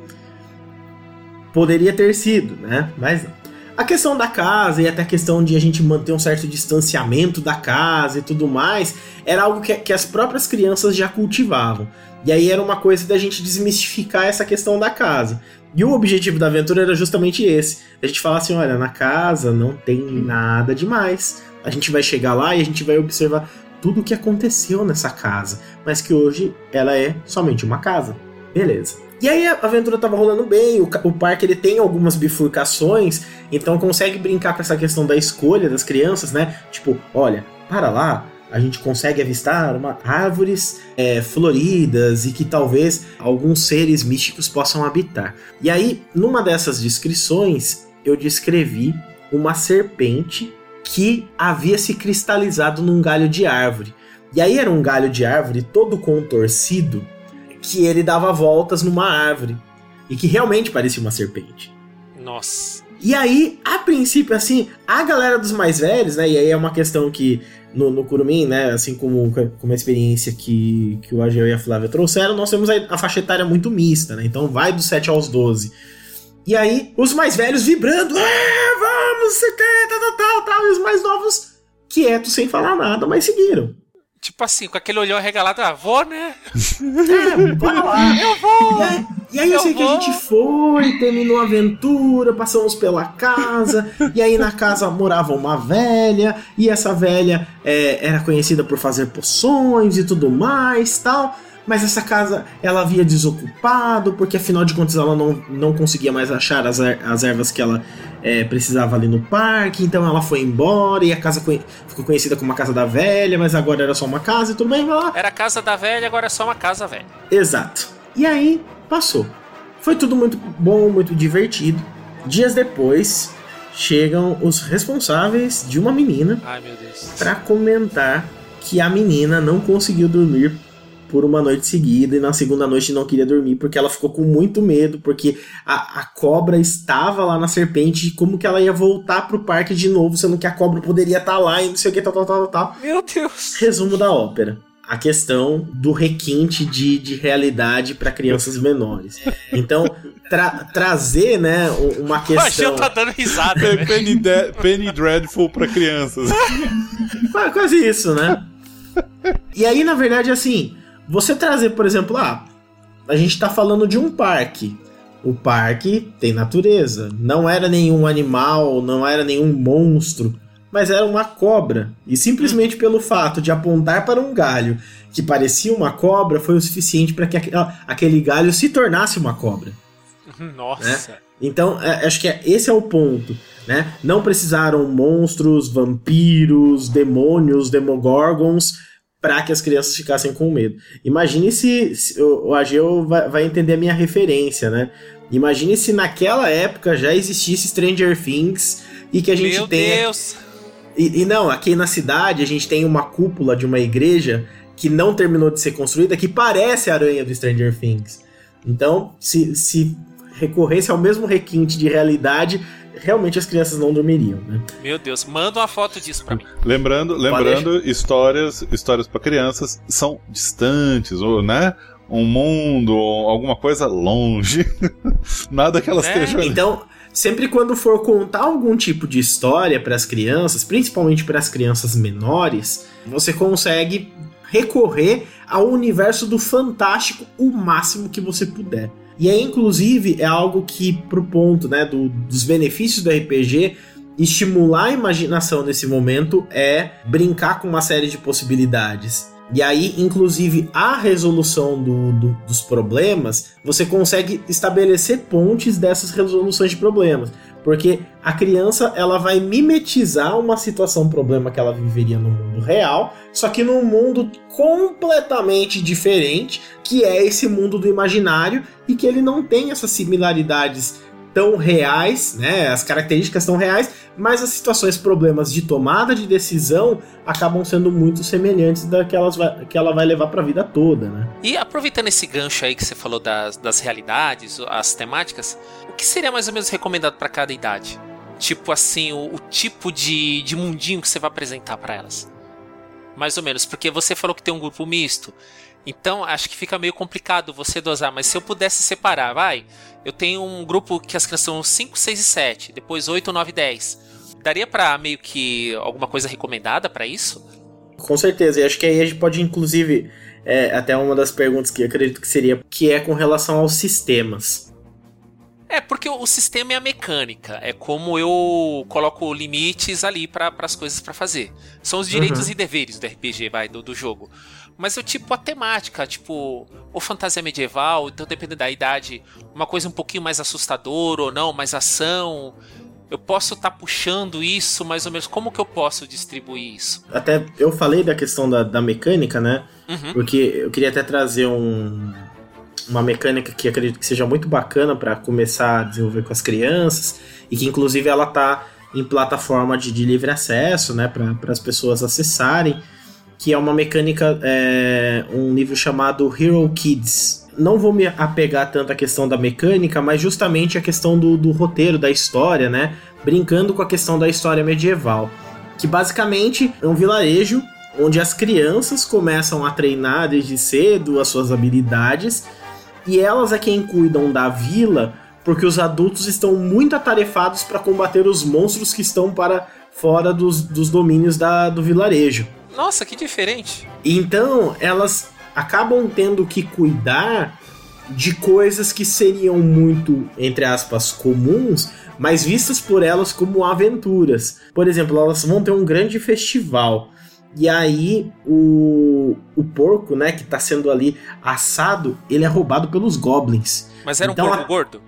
Poderia ter sido, né? Mas não. A questão da casa e até a questão de a gente manter um certo distanciamento da casa e tudo mais, era algo que, que as próprias crianças já cultivavam. E aí era uma coisa da gente desmistificar essa questão da casa. E o objetivo da aventura era justamente esse: a gente falar assim, olha, na casa não tem nada demais. A gente vai chegar lá e a gente vai observar tudo o que aconteceu nessa casa, mas que hoje ela é somente uma casa. Beleza. E aí a aventura tava rolando bem, o, o parque ele tem algumas bifurcações, então consegue brincar com essa questão da escolha das crianças, né? Tipo, olha, para lá, a gente consegue avistar uma, árvores é, floridas e que talvez alguns seres místicos possam habitar. E aí, numa dessas descrições, eu descrevi uma serpente que havia se cristalizado num galho de árvore. E aí era um galho de árvore todo contorcido que ele dava voltas numa árvore e que realmente parecia uma serpente. Nossa. E aí, a princípio, assim, a galera dos mais velhos, né? E aí é uma questão que no, no Curumim, né? Assim como, como a experiência que, que o Ageu e a Flávia trouxeram, nós temos a, a faixa etária muito mista, né? Então vai dos 7 aos 12. E aí, os mais velhos vibrando, é, vamos, você quer, tal, tal, tal, tal. E os mais novos quietos, sem falar nada, mas seguiram. Tipo assim, com aquele olhão regalado, ah, vou, né? É, bora lá. Eu vou! E aí, e aí eu Eu sei que a vou. gente foi, terminou a aventura, passamos pela casa, e aí na casa morava uma velha, e essa velha é, era conhecida por fazer poções e tudo mais tal. Mas essa casa ela havia desocupado, porque afinal de contas ela não, não conseguia mais achar as, er- as ervas que ela é, precisava ali no parque, então ela foi embora e a casa ficou conhecida como a casa da velha, mas agora era só uma casa e tudo bem, vai lá. Era a casa da velha, agora é só uma casa velha. Exato. E aí, passou. Foi tudo muito bom, muito divertido. Dias depois, chegam os responsáveis de uma menina Ai, para comentar que a menina não conseguiu dormir por uma noite seguida e na segunda noite não queria dormir porque ela ficou com muito medo porque a, a cobra estava lá na serpente e como que ela ia voltar pro parque de novo sendo que a cobra poderia estar lá e não sei o que tal tal tal tal Meu Deus. Resumo da ópera. A questão do requinte de, de realidade para crianças menores. Então, tra- trazer, né, uma O questão. Agil tá dando risada, Pe- né? Penny, De- Penny Dreadful pra crianças. Qua- Quase isso, né? E aí, na verdade, assim, você trazer, por exemplo, ah, a gente tá falando de um parque. O parque tem natureza. Não era nenhum animal, não era nenhum monstro, mas era uma cobra. E simplesmente pelo fato de apontar para um galho que parecia uma cobra foi o suficiente para que aque- aquele galho se tornasse uma cobra. (laughs) Nossa. Então, é, acho que é- esse é o ponto, né? Não precisaram monstros, vampiros, demônios, demogorgons para que as crianças ficassem com medo. Imagine se, se- o, o Ageu vai, vai entender a minha referência, né? Imagine se naquela época já existisse Stranger Things e que a gente Meu tenha Deus. e, e não, aqui na cidade a gente tem uma cúpula de uma igreja que não terminou de ser construída, que parece a aranha do Stranger Things. Então, se, se recorresse ao mesmo requinte de realidade, realmente as crianças não dormiriam, né? Meu Deus. Manda uma foto disso pra mim. Lembrando, lembrando histórias, histórias para crianças são distantes, ou, né? Um mundo, ou alguma coisa longe. (laughs) Nada que elas Né? estejam ali. Então, sempre quando for contar algum tipo de história para as crianças, principalmente para as crianças menores, você consegue recorrer ao universo do fantástico o máximo que você puder. E aí, inclusive, é algo que, pro ponto né, do- dos benefícios do RPG, estimular a imaginação nesse momento é brincar com uma série de possibilidades. E aí, inclusive, a resolução do- do- dos problemas, você consegue estabelecer pontes dessas resoluções de problemas. Porque a criança ela vai mimetizar uma situação, um problema que ela viveria no mundo real, só que num mundo completamente diferente, que é esse mundo do imaginário, e que ele não tem essas similaridades tão reais, né? As características tão reais, mas as situações, problemas de tomada de decisão acabam sendo muito semelhantes daquelas que ela vai levar para a vida toda, né? E aproveitando esse gancho aí que você falou das, das realidades, as temáticas, o que seria mais ou menos recomendado pra cada idade? Tipo assim, o, o tipo de, de mundinho que você vai apresentar pra elas. Mais ou menos, porque você falou que tem um grupo misto. Então acho que fica meio complicado você dosar, mas se eu pudesse separar, vai. Eu tenho um grupo que as crianças são 5, 6 e 7, depois 8, 9 e 10. Daria pra meio que alguma coisa recomendada pra isso? Com certeza, e acho que aí a gente pode, inclusive, é, até uma das perguntas que eu acredito que seria, que é com relação aos sistemas. É, porque o sistema é a mecânica. É como eu coloco limites ali para as coisas para fazer. São os direitos Uhum. e deveres do RPG, vai, do, do jogo. Mas eu tipo a temática, tipo, ou fantasia medieval, então dependendo da idade, uma coisa um pouquinho mais assustadora ou não, mais ação. Eu posso estar tá puxando isso mais ou menos. Como que eu posso distribuir isso? Até eu falei da questão da, da mecânica, né? Uhum. Porque eu queria até trazer um, uma mecânica que acredito que seja muito bacana para começar a desenvolver com as crianças e que inclusive ela tá em plataforma de, de livre acesso, né, para as pessoas acessarem, que é uma mecânica, é, um livro chamado Hero Kids. Não vou me apegar tanto à questão da mecânica, mas justamente a questão do, do roteiro, da história, né? Brincando com a questão da história medieval. Que basicamente é um vilarejo onde as crianças começam a treinar desde cedo as suas habilidades e elas é quem cuidam da vila porque os adultos estão muito atarefados para combater os monstros que estão para fora dos, dos domínios da, do vilarejo. Nossa, que diferente! Então, elas acabam tendo que cuidar de coisas que seriam muito, entre aspas, comuns, mas vistas por elas como aventuras. Por exemplo, elas vão ter um grande festival. E aí o, o porco, né, que está sendo ali assado, ele é roubado pelos goblins. Mas era então, um porco a... gordo?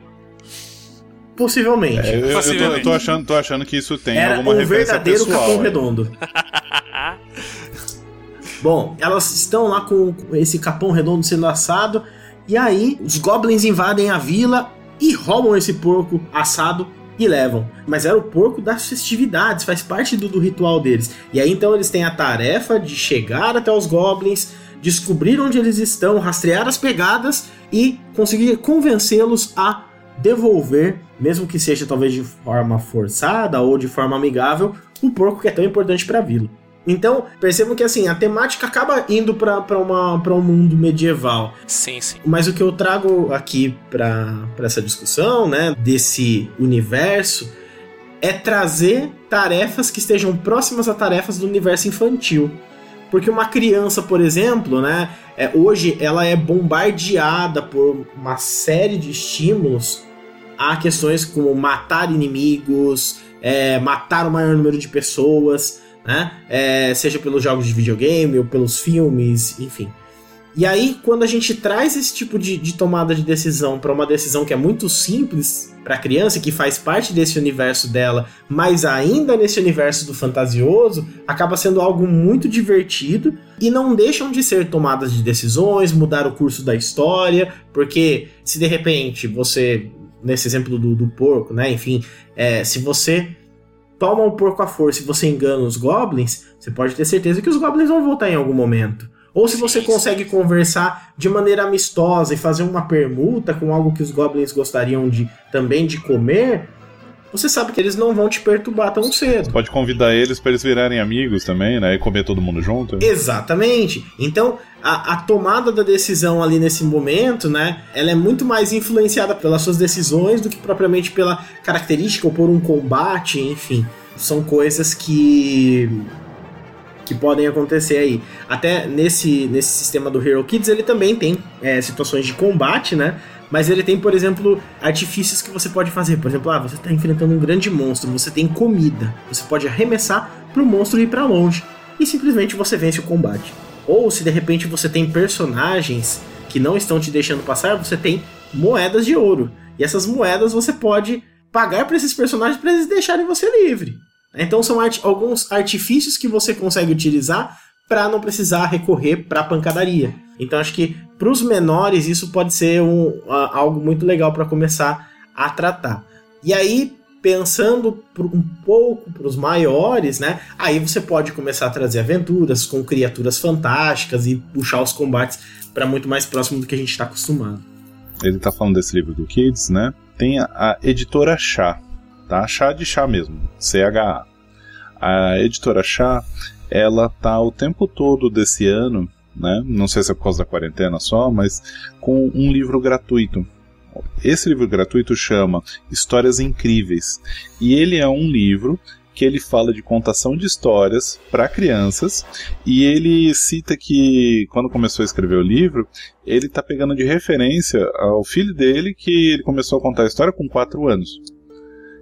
Possivelmente. É, eu, eu, tô, eu, tô, achando, tô achando que isso tem Era alguma um verdadeiro pessoal, capão redondo. (laughs) (laughs) Bom, elas estão lá com esse capão redondo sendo assado. E aí, os goblins invadem a vila e roubam esse porco assado e levam. Mas era o porco das festividades, faz parte do, do ritual deles. E aí então eles têm a tarefa de chegar até os goblins, descobrir onde eles estão, rastrear as pegadas e conseguir convencê-los a devolver, mesmo que seja talvez de forma forçada ou de forma amigável, o porco que é tão importante para a vila. Então, percebam que assim, a temática acaba indo para um mundo medieval. Sim, sim. Mas o que eu trago aqui para essa discussão, né, desse universo, é trazer tarefas que estejam próximas a tarefas do universo infantil. Porque uma criança, por exemplo, né, é, hoje ela é bombardeada por uma série de estímulos a questões como matar inimigos, é, matar o maior número de pessoas, né? É, seja pelos jogos de videogame ou pelos filmes, enfim. E aí, quando a gente traz esse tipo de, de tomada de decisão para uma decisão que é muito simples para a criança, que faz parte desse universo dela, mas ainda nesse universo do fantasioso, acaba sendo algo muito divertido e não deixam de ser tomadas de decisões, mudar o curso da história, porque se de repente você, nesse exemplo do, do porco, né, enfim, é, se você toma o porco à força e você engana os goblins, você pode ter certeza que os goblins vão voltar em algum momento. Ou se você consegue conversar de maneira amistosa e fazer uma permuta com algo que os goblins gostariam de também de comer, você sabe que eles não vão te perturbar tão cedo. Você pode convidar eles para eles virarem amigos também, né? E comer todo mundo junto. Exatamente. Então, a, a, tomada da decisão ali nesse momento, né? Ela é muito mais influenciada pelas suas decisões do que propriamente pela característica ou por um combate, enfim. São coisas que que podem acontecer aí. Até nesse, nesse sistema do Hero Kids, ele também tem é, situações de combate, né? Mas ele tem, por exemplo, artifícios que você pode fazer. Por exemplo, ah, você está enfrentando um grande monstro, você tem comida. Você pode arremessar para o monstro ir para longe. E simplesmente você vence o combate. Ou se de repente você tem personagens que não estão te deixando passar, você tem moedas de ouro. E essas moedas você pode pagar para esses personagens para eles deixarem você livre. Então são art alguns artifícios que você consegue utilizar para não precisar recorrer para pancadaria. Então acho que para os menores isso pode ser um, uh, algo muito legal para começar a tratar. E aí pensando um pouco para os maiores, né? Aí você pode começar a trazer aventuras com criaturas fantásticas e puxar os combates para muito mais próximo do que a gente está acostumado. Ele está falando desse livro do Kids, né? Tem a, a editora Chá, tá? Chá de chá mesmo, CHA. A editora Chá, ela tá o tempo todo desse ano, né? Não sei se é por causa da quarentena só, mas com um livro gratuito. Esse livro gratuito chama Histórias Incríveis e ele é um livro que ele fala de contação de histórias para crianças e ele cita que quando começou a escrever o livro ele está pegando de referência ao filho dele que ele começou a contar a história com 4 anos.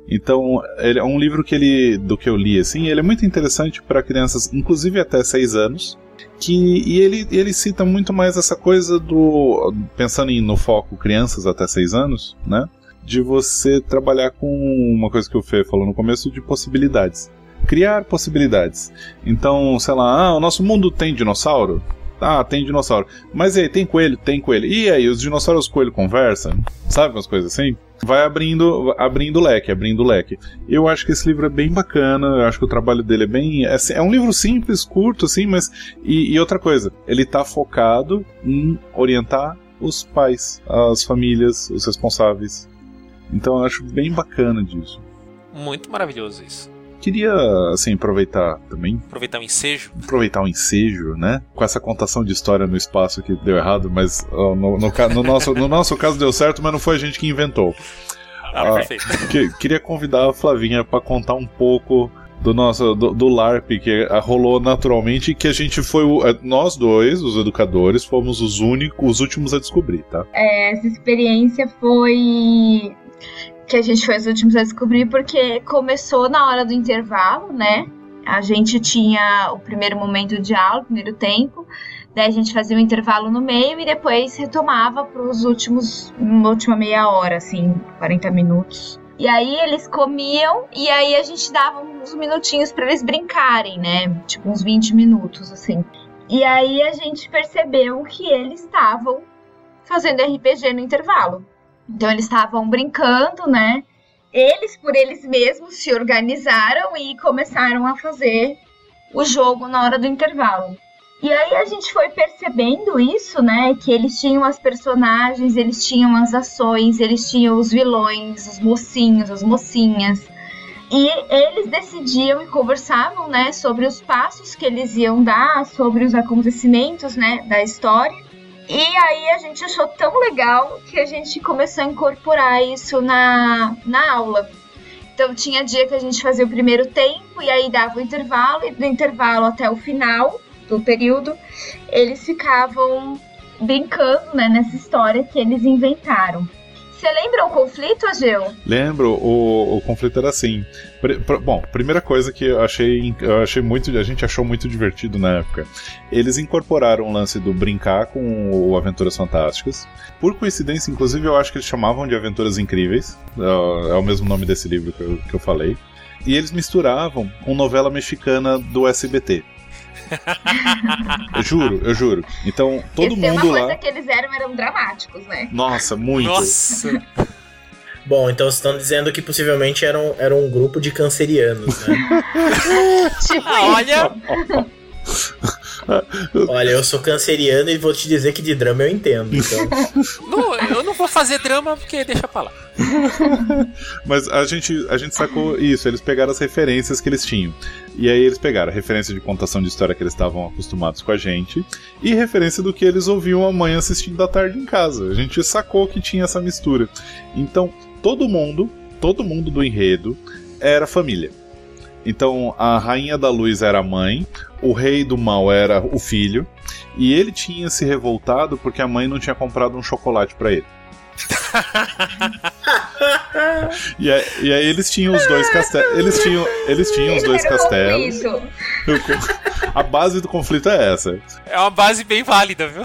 Então, ele é um livro que ele, do que eu li, assim, ele é muito interessante para crianças, inclusive até 6 anos, Que, e ele, ele cita muito mais essa coisa do. Pensando em, no foco crianças até 6 anos, né? De você trabalhar com uma coisa que o Fê falou no começo de possibilidades. Criar possibilidades. Então, sei lá, ah, o nosso mundo tem dinossauro? Ah, tem dinossauro. Mas e aí, tem coelho? Tem coelho. E aí, os dinossauros os coelhos conversam? Sabe umas coisas assim? Vai abrindo, abrindo leque, abrindo leque. Eu acho que esse livro é bem bacana, eu acho que o trabalho dele é bem. É, é um livro simples, curto, assim, mas. E, e outra coisa, ele tá focado em orientar os pais, as famílias, os responsáveis. Então eu acho bem bacana disso. Muito maravilhoso isso. Queria, assim, aproveitar também. Aproveitar o ensejo. Aproveitar o ensejo, né? Com essa contação de história no espaço que deu errado, mas no, no, no, nosso, no nosso caso deu certo, mas não foi a gente que inventou. Ah, ah perfeito. (laughs) Que, queria convidar a Flavinha para contar um pouco do nosso do, do, LARP que rolou naturalmente que a gente foi é, nós dois os educadores fomos os únicos os últimos a descobrir tá é, essa experiência foi que a gente foi os últimos a descobrir, porque começou na hora do intervalo, né? A gente tinha o primeiro momento de aula, o primeiro tempo, daí a gente fazia um intervalo no meio e depois retomava para os últimos, uma última meia hora, assim, 40 minutos. E aí eles comiam e aí a gente dava uns minutinhos para eles brincarem, né? Tipo uns 20 minutos, assim. E aí a gente percebeu que eles estavam fazendo RPG no intervalo. Então eles estavam brincando, né? Eles por eles mesmos se organizaram e começaram a fazer o jogo na hora do intervalo. E aí a gente foi percebendo isso, né? Que eles tinham as personagens, eles tinham as ações, eles tinham os vilões, os mocinhos, as mocinhas. E eles decidiam e conversavam, né, sobre os passos que eles iam dar, sobre os acontecimentos, né, da história. E aí a gente achou tão legal que a gente começou a incorporar isso na, na aula. Então tinha dia que a gente fazia o primeiro tempo e aí dava o intervalo, e do intervalo até o final do período, eles ficavam brincando né, nessa história que eles inventaram. Você lembra o conflito, Ageu? Lembro, o, o conflito era assim. bom, primeira coisa que eu achei, eu achei muito. A gente achou muito divertido na época. Eles incorporaram o lance do brincar com o Aventuras Fantásticas. Por coincidência, inclusive, eu acho que eles chamavam de Aventuras Incríveis. É, é o mesmo nome desse livro que eu, que eu falei. E eles misturavam com novela mexicana do SBT. Eu juro, eu juro. Então, todo Esse mundo é uma lá. que eles eram, eram dramáticos, né? Nossa, muito. Nossa. Bom, então vocês estão dizendo que possivelmente eram, eram um grupo de cancerianos, né? (laughs) tipo ah, olha. (laughs) Olha, eu sou canceriano e vou te dizer que de drama eu entendo. Então. (laughs) Não, eu não vou fazer drama porque deixa pra lá. Mas a gente, a gente sacou isso, eles pegaram as referências que eles tinham. E aí eles pegaram referência de contação de história que eles estavam acostumados com a gente e referência do que eles ouviam a mãe assistindo à tarde em casa. A gente sacou que tinha essa mistura. Então, todo mundo, todo mundo do enredo era família. Então, a rainha da luz era a mãe, o rei do mal era o filho, e ele tinha se revoltado porque a mãe não tinha comprado um chocolate para ele. E, aí, e, aí, eles tinham os dois castelos. Eles tinham, eles tinham os dois castelos. A base do conflito é essa. É uma base bem válida, viu?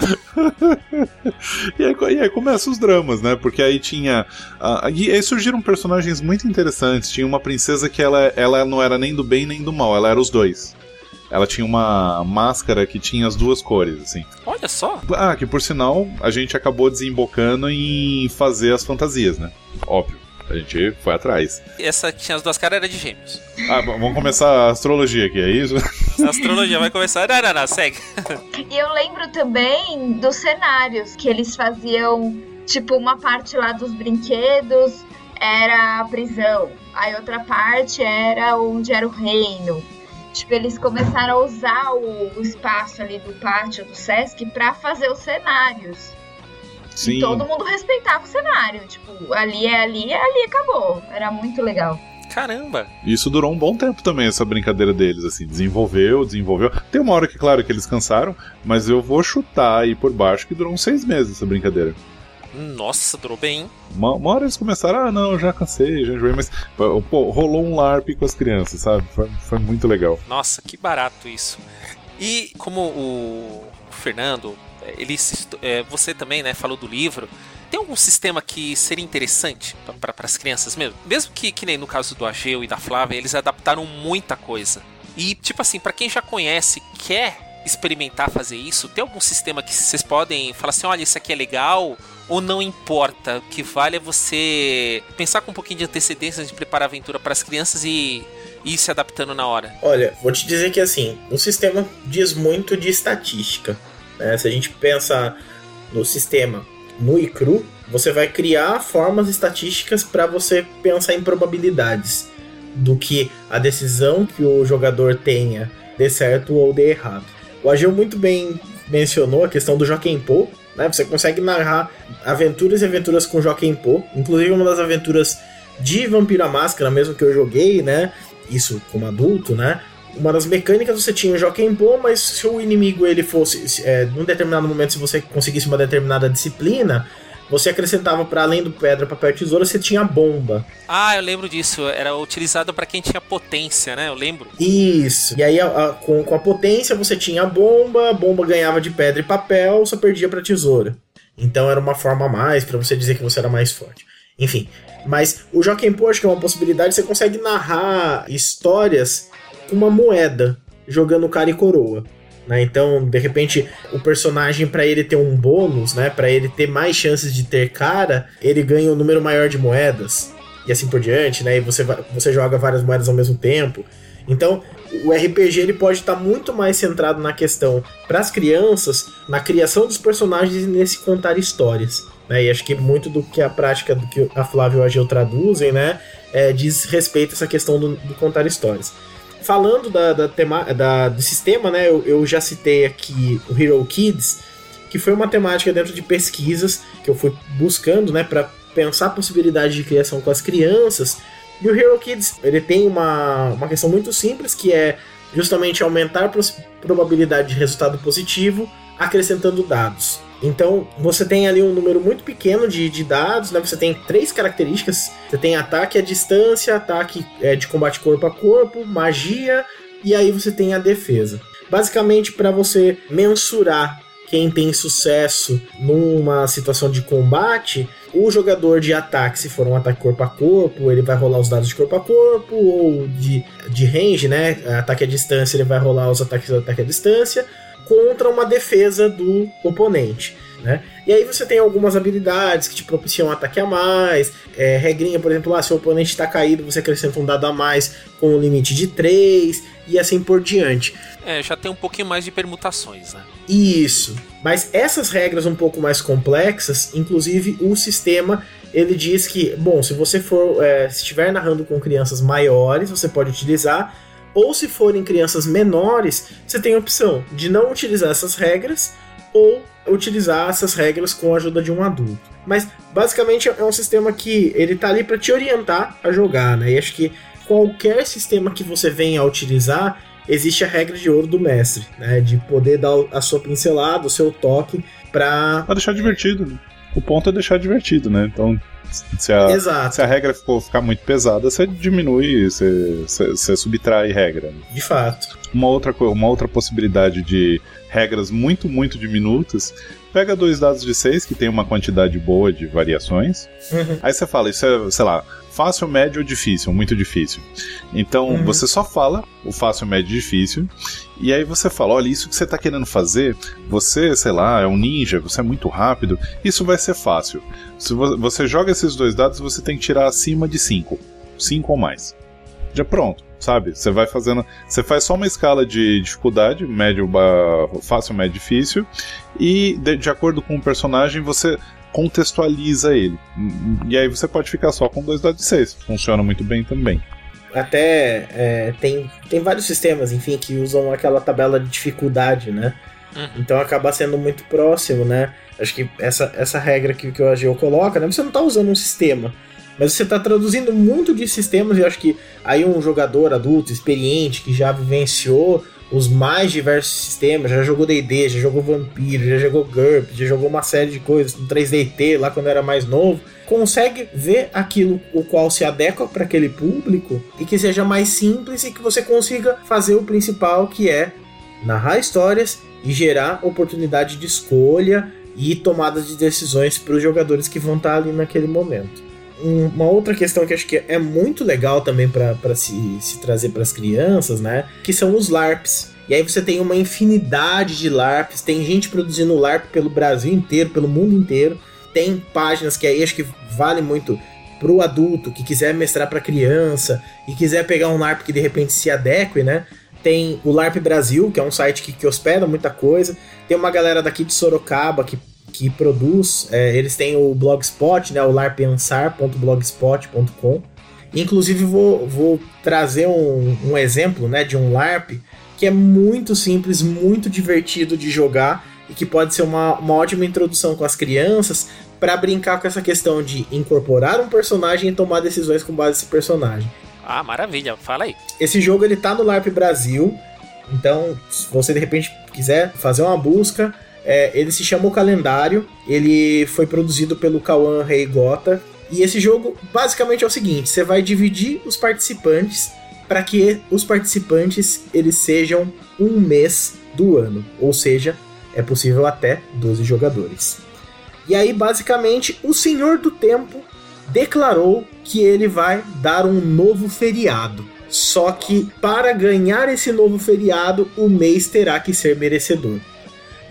e, aí, e aí começam os dramas, né? Porque aí tinha. Uh, e aí surgiram personagens muito interessantes. Tinha uma princesa que ela, ela não era nem do bem nem do mal, ela era os dois ela tinha uma máscara que tinha as duas cores, assim. Olha só! Ah, que por sinal a gente acabou desembocando em fazer as fantasias, né? Óbvio. A gente foi atrás. Essa que tinha as duas caras era de gêmeos. Ah, vamos começar a astrologia aqui, é isso? (laughs) A astrologia vai começar. Não, não, não, segue. (laughs) E eu lembro também dos cenários que eles faziam, tipo, uma parte lá dos brinquedos era a prisão, aí outra parte era onde era o reino. Tipo, eles começaram a usar o, o espaço ali do pátio do Sesc para fazer os cenários. Sim. E todo mundo respeitava o cenário. Tipo, ali é ali, é ali acabou. Era muito legal. Caramba! Isso durou um bom tempo também, essa brincadeira deles, assim, desenvolveu, desenvolveu. Tem uma hora que, claro, que eles cansaram, mas eu vou chutar aí por baixo que durou uns seis meses essa brincadeira. Nossa, durou bem. Uma, uma hora eles começaram, ah, não, já cansei, já enjoei, mas pô, rolou um LARP com as crianças, sabe? Foi, foi muito legal. Nossa, que barato isso. E como o Fernando, ele é, você também, né, falou do livro. Tem algum sistema que seria interessante para as crianças mesmo? Mesmo que, que nem no caso do Ageu e da Flávia, eles adaptaram muita coisa. E, tipo assim, para quem já conhece, quer experimentar fazer isso, tem algum sistema que vocês podem falar assim: olha, isso aqui é legal? Ou não importa? O que vale é você pensar com um pouquinho de antecedência de preparar a aventura para as crianças e ir se adaptando na hora? Olha, vou te dizer que assim, o sistema diz muito de estatística. Né? Se a gente pensa no sistema nu e cru, você vai criar formas estatísticas para você pensar em probabilidades do que a decisão que o jogador tenha dê certo ou dê errado. O Agil muito bem mencionou a questão do Joaquim Poe, né? Você consegue narrar aventuras e aventuras com Joaquim Poe, inclusive uma das aventuras de Vampira Máscara mesmo que eu joguei, né? Isso como adulto, né? Uma das mecânicas você tinha o Joaquim Poe, mas se o inimigo ele fosse, é, num determinado momento, se você conseguisse uma determinada disciplina, você acrescentava para além do pedra, papel e tesoura, você tinha bomba. Ah, eu lembro disso. Era utilizado para quem tinha potência, né? Eu lembro. Isso. E aí, a, a, com, com a potência, você tinha a bomba, a bomba ganhava de pedra e papel, só perdia para tesoura. Então era uma forma a mais para você dizer que você era mais forte. Enfim, mas o Joaquim Pô, acho que é uma possibilidade, você consegue narrar histórias com uma moeda, jogando cara e coroa. Né? Então, de repente, o personagem, para ele ter um bônus, né? para ele ter mais chances de ter cara, ele ganha um número maior de moedas. E assim por diante, né? E você, você joga várias moedas ao mesmo tempo. Então, o RPG ele pode estar muito mais centrado na questão para as crianças, na criação dos personagens e nesse contar histórias. Né? E acho que muito do que a prática do que a Flávia e o Agil traduzem, né, é, diz respeito a essa questão do, do contar histórias falando da, da, tema, da, do sistema, né, eu, eu já citei aqui o Hero Kids, que foi uma temática dentro de pesquisas que eu fui buscando, né, para pensar a possibilidade de criação com as crianças. E o Hero Kids, ele tem uma, uma questão muito simples, que é justamente aumentar a probabilidade de resultado positivo acrescentando dados. Então, você tem ali um número muito pequeno de, de dados, né? Você tem três características. Você tem ataque à distância, ataque é, de combate corpo a corpo, magia, e aí você tem a defesa. Basicamente, para você mensurar quem tem sucesso numa situação de combate, o jogador de ataque, se for um ataque corpo a corpo, ele vai rolar os dados de corpo a corpo, ou de, de range, né? Ataque à distância, ele vai rolar os ataques de ataque à distância contra uma defesa do oponente. Né? E aí você tem algumas habilidades que te propiciam um ataque a mais, é, regrinha, por exemplo, ah, se o oponente está caído, você acrescenta um dado a mais com um limite de 3 e assim por diante. É, já tem um pouquinho mais de permutações, né? Isso. Mas essas regras um pouco mais complexas, inclusive o sistema, ele diz que, bom, se você for, é, se estiver narrando com crianças maiores, você pode utilizar, ou se forem crianças menores, você tem a opção de não utilizar essas regras ou utilizar essas regras com a ajuda de um adulto. Mas basicamente é um sistema que ele tá ali para te orientar a jogar, né? E acho que qualquer sistema que você venha a utilizar, existe a regra de ouro do mestre, né? De poder dar a sua pincelada, o seu toque para pra deixar divertido. Né? O ponto é deixar divertido, né? Então se a, Exato. se a regra for ficar muito pesada, você diminui, você, você, você subtrai regra. De fato. Uma outra, uma outra possibilidade de regras muito, muito diminutas pega dois dados de seis que tem uma quantidade boa de variações. Uhum. Aí você fala, isso é, sei lá, fácil, médio ou difícil, muito difícil. Então uhum. você só fala o fácil, médio e difícil. E aí você fala: olha, isso que você está querendo fazer, você, sei lá, é um ninja, você é muito rápido, isso vai ser fácil. Se você joga esses dois dados, você tem que tirar acima de 5. 5 ou mais. Já pronto, sabe? Você vai fazendo. Você faz só uma escala de dificuldade, médio, fácil, médio, difícil. E de, de acordo com o personagem, você contextualiza ele. E aí você pode ficar só com dois dados de 6. Funciona muito bem também. Até é, tem, tem vários sistemas, enfim, que usam aquela tabela de dificuldade, né? Uhum. Então acaba sendo muito próximo, né? Acho que essa, essa regra que, que o AGO coloca, né? Você não está usando um sistema, mas você está traduzindo muito de sistemas e acho que aí um jogador adulto, experiente, que já vivenciou os mais diversos sistemas, já jogou D&D, já jogou Vampiro, já jogou GURP, já jogou uma série de coisas no 3DT lá quando era mais novo, consegue ver aquilo o qual se adequa para aquele público e que seja mais simples e que você consiga fazer o principal que é narrar histórias e gerar oportunidade de escolha e tomada de decisões para os jogadores que vão estar ali naquele momento. Uma outra questão que acho que é muito legal também para se, se trazer para as crianças, né? Que são os LARPs. E aí você tem uma infinidade de LARPs, tem gente produzindo LARP pelo Brasil inteiro, pelo mundo inteiro. Tem páginas que aí acho que vale muito pro adulto que quiser mestrar para criança e quiser pegar um LARP que de repente se adeque, né? Tem o LARP Brasil, que é um site que, que hospeda muita coisa. Tem uma galera daqui de Sorocaba que, que produz. É, eles têm o Blogspot, né? O larpensar.blogspot.com. Inclusive, vou, vou trazer um, um exemplo né, de um LARP que é muito simples, muito divertido de jogar e que pode ser uma, uma ótima introdução com as crianças para brincar com essa questão de incorporar um personagem e tomar decisões com base nesse personagem. Ah, maravilha, fala aí. Esse jogo ele tá no LARP Brasil, então se você de repente quiser fazer uma busca, é, ele se chama O Calendário, ele foi produzido pelo Kawan Rei Gota, e esse jogo basicamente é o seguinte, você vai dividir os participantes para que os participantes eles sejam um mês do ano, ou seja, é possível até 12 jogadores. E aí, basicamente, o Senhor do Tempo declarou que ele vai dar um novo feriado. Só que para ganhar esse novo feriado, o mês terá que ser merecedor.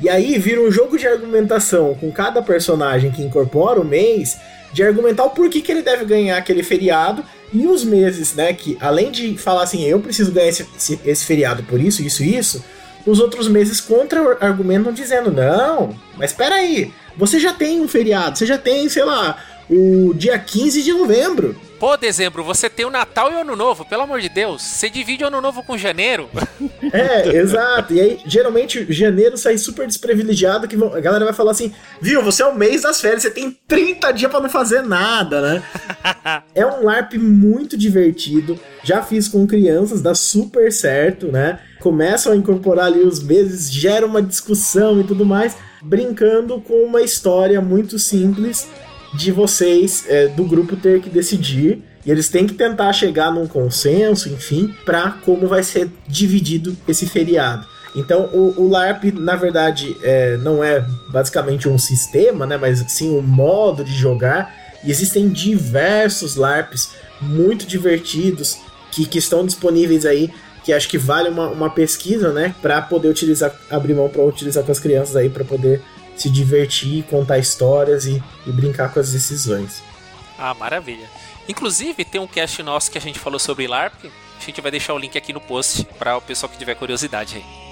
E aí vira um jogo de argumentação com cada personagem que incorpora o mês, de argumentar o porquê que ele deve ganhar aquele feriado e os meses, né? Que além de falar assim, eu preciso ganhar esse, esse, esse feriado por isso, isso, isso, os outros meses contra-argumentam dizendo: não, mas espera aí, você já tem um feriado, você já tem, sei lá, o dia 15 de novembro. Pô, dezembro, você tem o Natal e o Ano Novo, pelo amor de Deus. Você divide o Ano Novo com janeiro. (laughs) É, exato. E aí, geralmente, janeiro sai super desprivilegiado, que a galera vai falar assim, viu, você é o mês das férias, você tem 30 dias para não fazer nada, né? (laughs) é um LARP muito divertido. Já fiz com crianças, dá super certo, né? Começam a incorporar ali os meses, gera uma discussão e tudo mais, brincando com uma história muito simples de vocês é, do grupo ter que decidir e eles têm que tentar chegar num consenso, enfim, para como vai ser dividido esse feriado. Então, o, o LARP, na verdade, é, não é basicamente um sistema, né, mas sim um modo de jogar. E existem diversos LARPs muito divertidos que, que estão disponíveis aí, que acho que vale uma, uma pesquisa, né, para poder utilizar, abrir mão para utilizar com as crianças aí, para poder se divertir, contar histórias e, e brincar com as decisões. Ah, maravilha. Inclusive, tem um cast nosso que a gente falou sobre LARP. A gente vai deixar o link aqui no post para o pessoal que tiver curiosidade aí.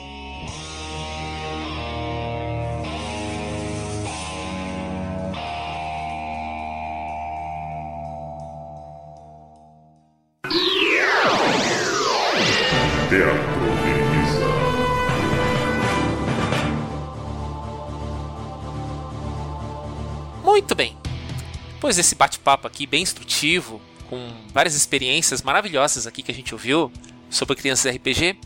Depois desse bate-papo aqui bem instrutivo, com várias experiências maravilhosas aqui que a gente ouviu sobre crianças RPG,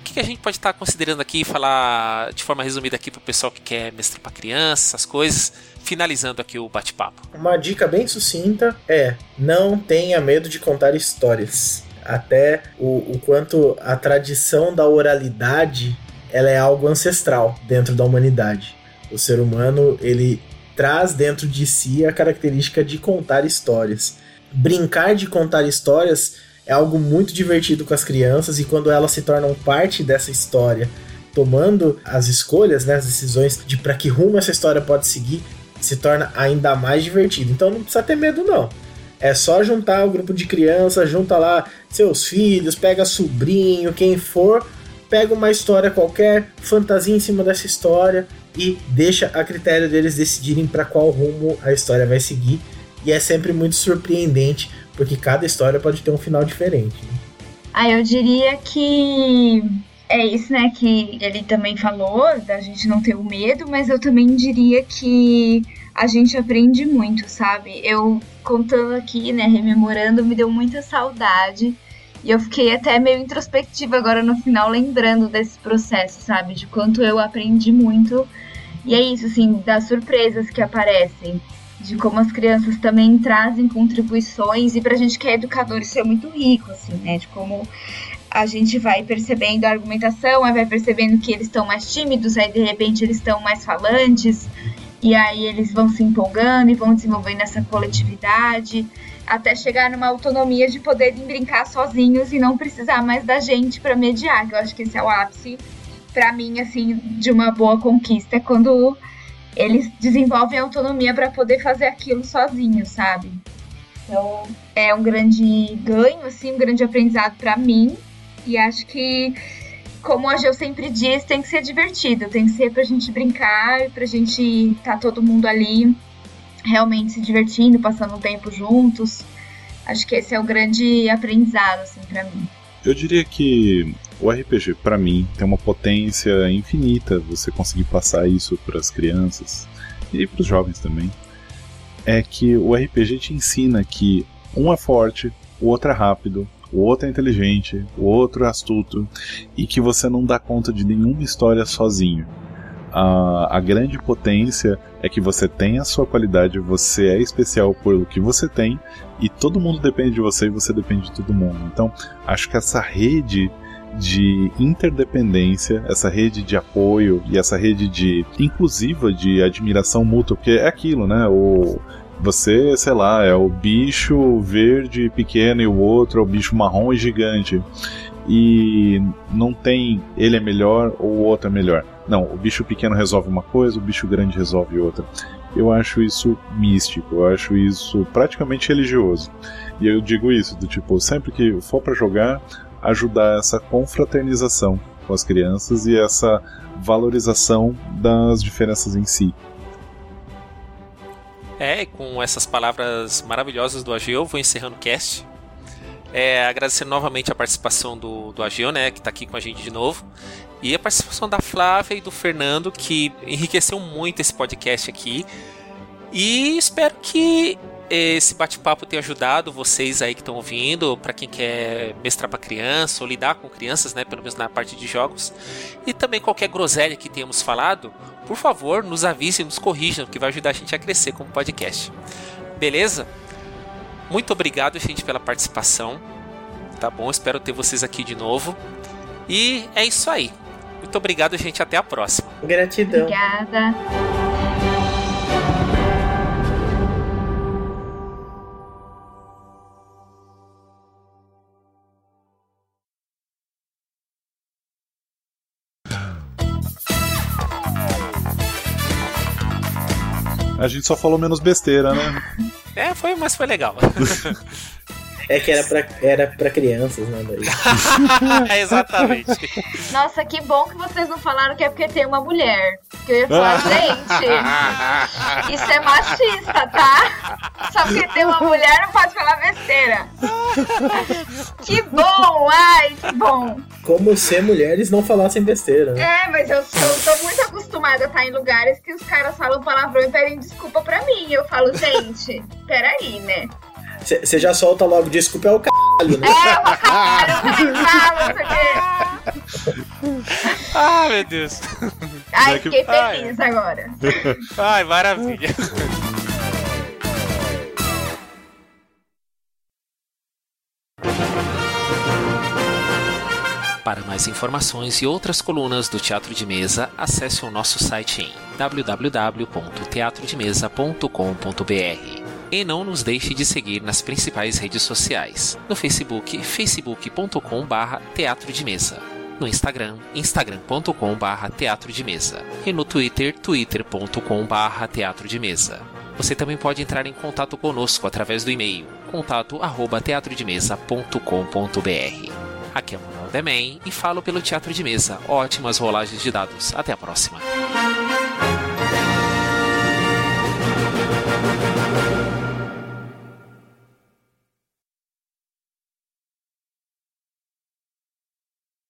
o que, a gente pode estar considerando aqui e falar de forma resumida aqui para o pessoal que quer mestrar para crianças, essas coisas, finalizando aqui o bate-papo? Uma dica bem sucinta é: não tenha medo de contar histórias. Até o, o quanto a tradição da oralidade ela é algo ancestral dentro da humanidade. O ser humano ele traz dentro de si a característica de contar histórias. Brincar de contar histórias é algo muito divertido com as crianças e quando elas se tornam parte dessa história, tomando as escolhas, né, as decisões de para que rumo essa história pode seguir, se torna ainda mais divertido. Então não precisa ter medo não. É só juntar o grupo de crianças, junta lá seus filhos, pega sobrinho, quem for, pega uma história qualquer, fantasia em cima dessa história e deixa a critério deles decidirem para qual rumo a história vai seguir. E é sempre muito surpreendente, porque cada história pode ter um final diferente. Ah, eu diria que é isso, né? Que ele também falou da gente não ter o medo, mas eu também diria que a gente aprende muito, sabe? Eu contando aqui, né, rememorando, me deu muita saudade e eu fiquei até meio introspectiva agora no final, lembrando desse processo, sabe? De quanto eu aprendi muito. E é isso, assim, das surpresas que aparecem. De como as crianças também trazem contribuições. E pra gente que é educador, isso é muito rico, assim, né? De como a gente vai percebendo a argumentação, aí vai percebendo que eles estão mais tímidos, aí de repente eles estão mais falantes, e aí eles vão se empolgando e vão desenvolvendo essa coletividade, até chegar numa autonomia de poderem brincar sozinhos e não precisar mais da gente para mediar, que eu acho que esse é o ápice para mim assim de uma boa conquista, é quando eles desenvolvem autonomia para poder fazer aquilo sozinhos, sabe? Então, é um grande ganho, assim, um grande aprendizado para mim. E acho que, como a Geu sempre diz, tem que ser divertido, tem que ser pra gente brincar, pra gente estar tá todo mundo ali realmente se divertindo, passando um tempo juntos. Acho que esse é o grande aprendizado, assim, pra mim. Eu diria que o RPG, para mim, tem uma potência infinita você conseguir passar isso para as crianças e para os jovens também é que o RPG te ensina que um é forte, o outro é rápido, o outro é inteligente, o outro é astuto e que você não dá conta de nenhuma história sozinho. A, a grande potência é que você tem a sua qualidade, você é especial por o que você tem e todo mundo depende de você e você depende de todo mundo. Então, acho que essa rede de interdependência, essa rede de apoio e essa rede de inclusiva de admiração mútua, porque é aquilo, né? O você, sei lá, é o bicho verde pequeno e o outro é o bicho marrom e gigante. E não tem ele é melhor ou o outro é melhor. Não, o bicho pequeno resolve uma coisa, o bicho grande resolve outra. Eu acho isso místico, eu acho isso praticamente religioso. E eu digo isso, do tipo, sempre que for para jogar, ajudar essa confraternização com as crianças e essa valorização das diferenças em si. É, com essas palavras maravilhosas do Ageu, vou encerrando o cast. É, agradecendo novamente a participação do, do Ageu, né, que está aqui com a gente de novo. E a participação da Flávia e do Fernando, que enriqueceu muito esse podcast aqui. E espero que esse bate-papo tenha ajudado vocês aí que estão ouvindo, para quem quer mestrar para criança ou lidar com crianças, né, pelo menos na parte de jogos. E também qualquer groselha que tenhamos falado, por favor, nos avise e nos corrijam, que vai ajudar a gente a crescer como podcast. Beleza? Muito obrigado, gente, pela participação. Tá bom? Espero ter vocês aqui de novo. E é isso aí. Muito obrigado, gente. Até a próxima. Gratidão. Obrigada. A gente só falou menos besteira, né? É, foi, mas foi legal. (laughs) É que era pra, era pra crianças, né? (laughs) exatamente. Nossa, que bom que vocês não falaram que é porque tem uma mulher. Que eu ia falar, (laughs) gente, isso é machista, tá? Só porque tem uma mulher não pode falar besteira. Que bom, ai, que bom. Como se mulheres não falassem besteira. Né? É, mas eu, eu tô muito acostumada a estar em lugares que os caras falam palavrão e pedem desculpa pra mim. Eu falo, gente, peraí, né? Você já solta logo, desculpa é o caralho, né? É, o caralho, Ah, meu Deus. Ai, fiquei feliz Ai. agora. Ai, maravilha. Para mais informações e outras colunas do Teatro de Mesa, acesse o nosso site em www.teatrodemesa.com.br. E não nos deixe de seguir nas principais redes sociais. No Facebook, facebook.com.br teatro de mesa. No Instagram, instagram.com.br teatro de mesa. E no Twitter, twitter.com.br teatro de mesa. Você também pode entrar em contato conosco através do e-mail contato@teatrodemesa.com.br. Aqui é Manuel Demen e falo pelo Teatro de Mesa. Ótimas rolagens de dados. Até a próxima.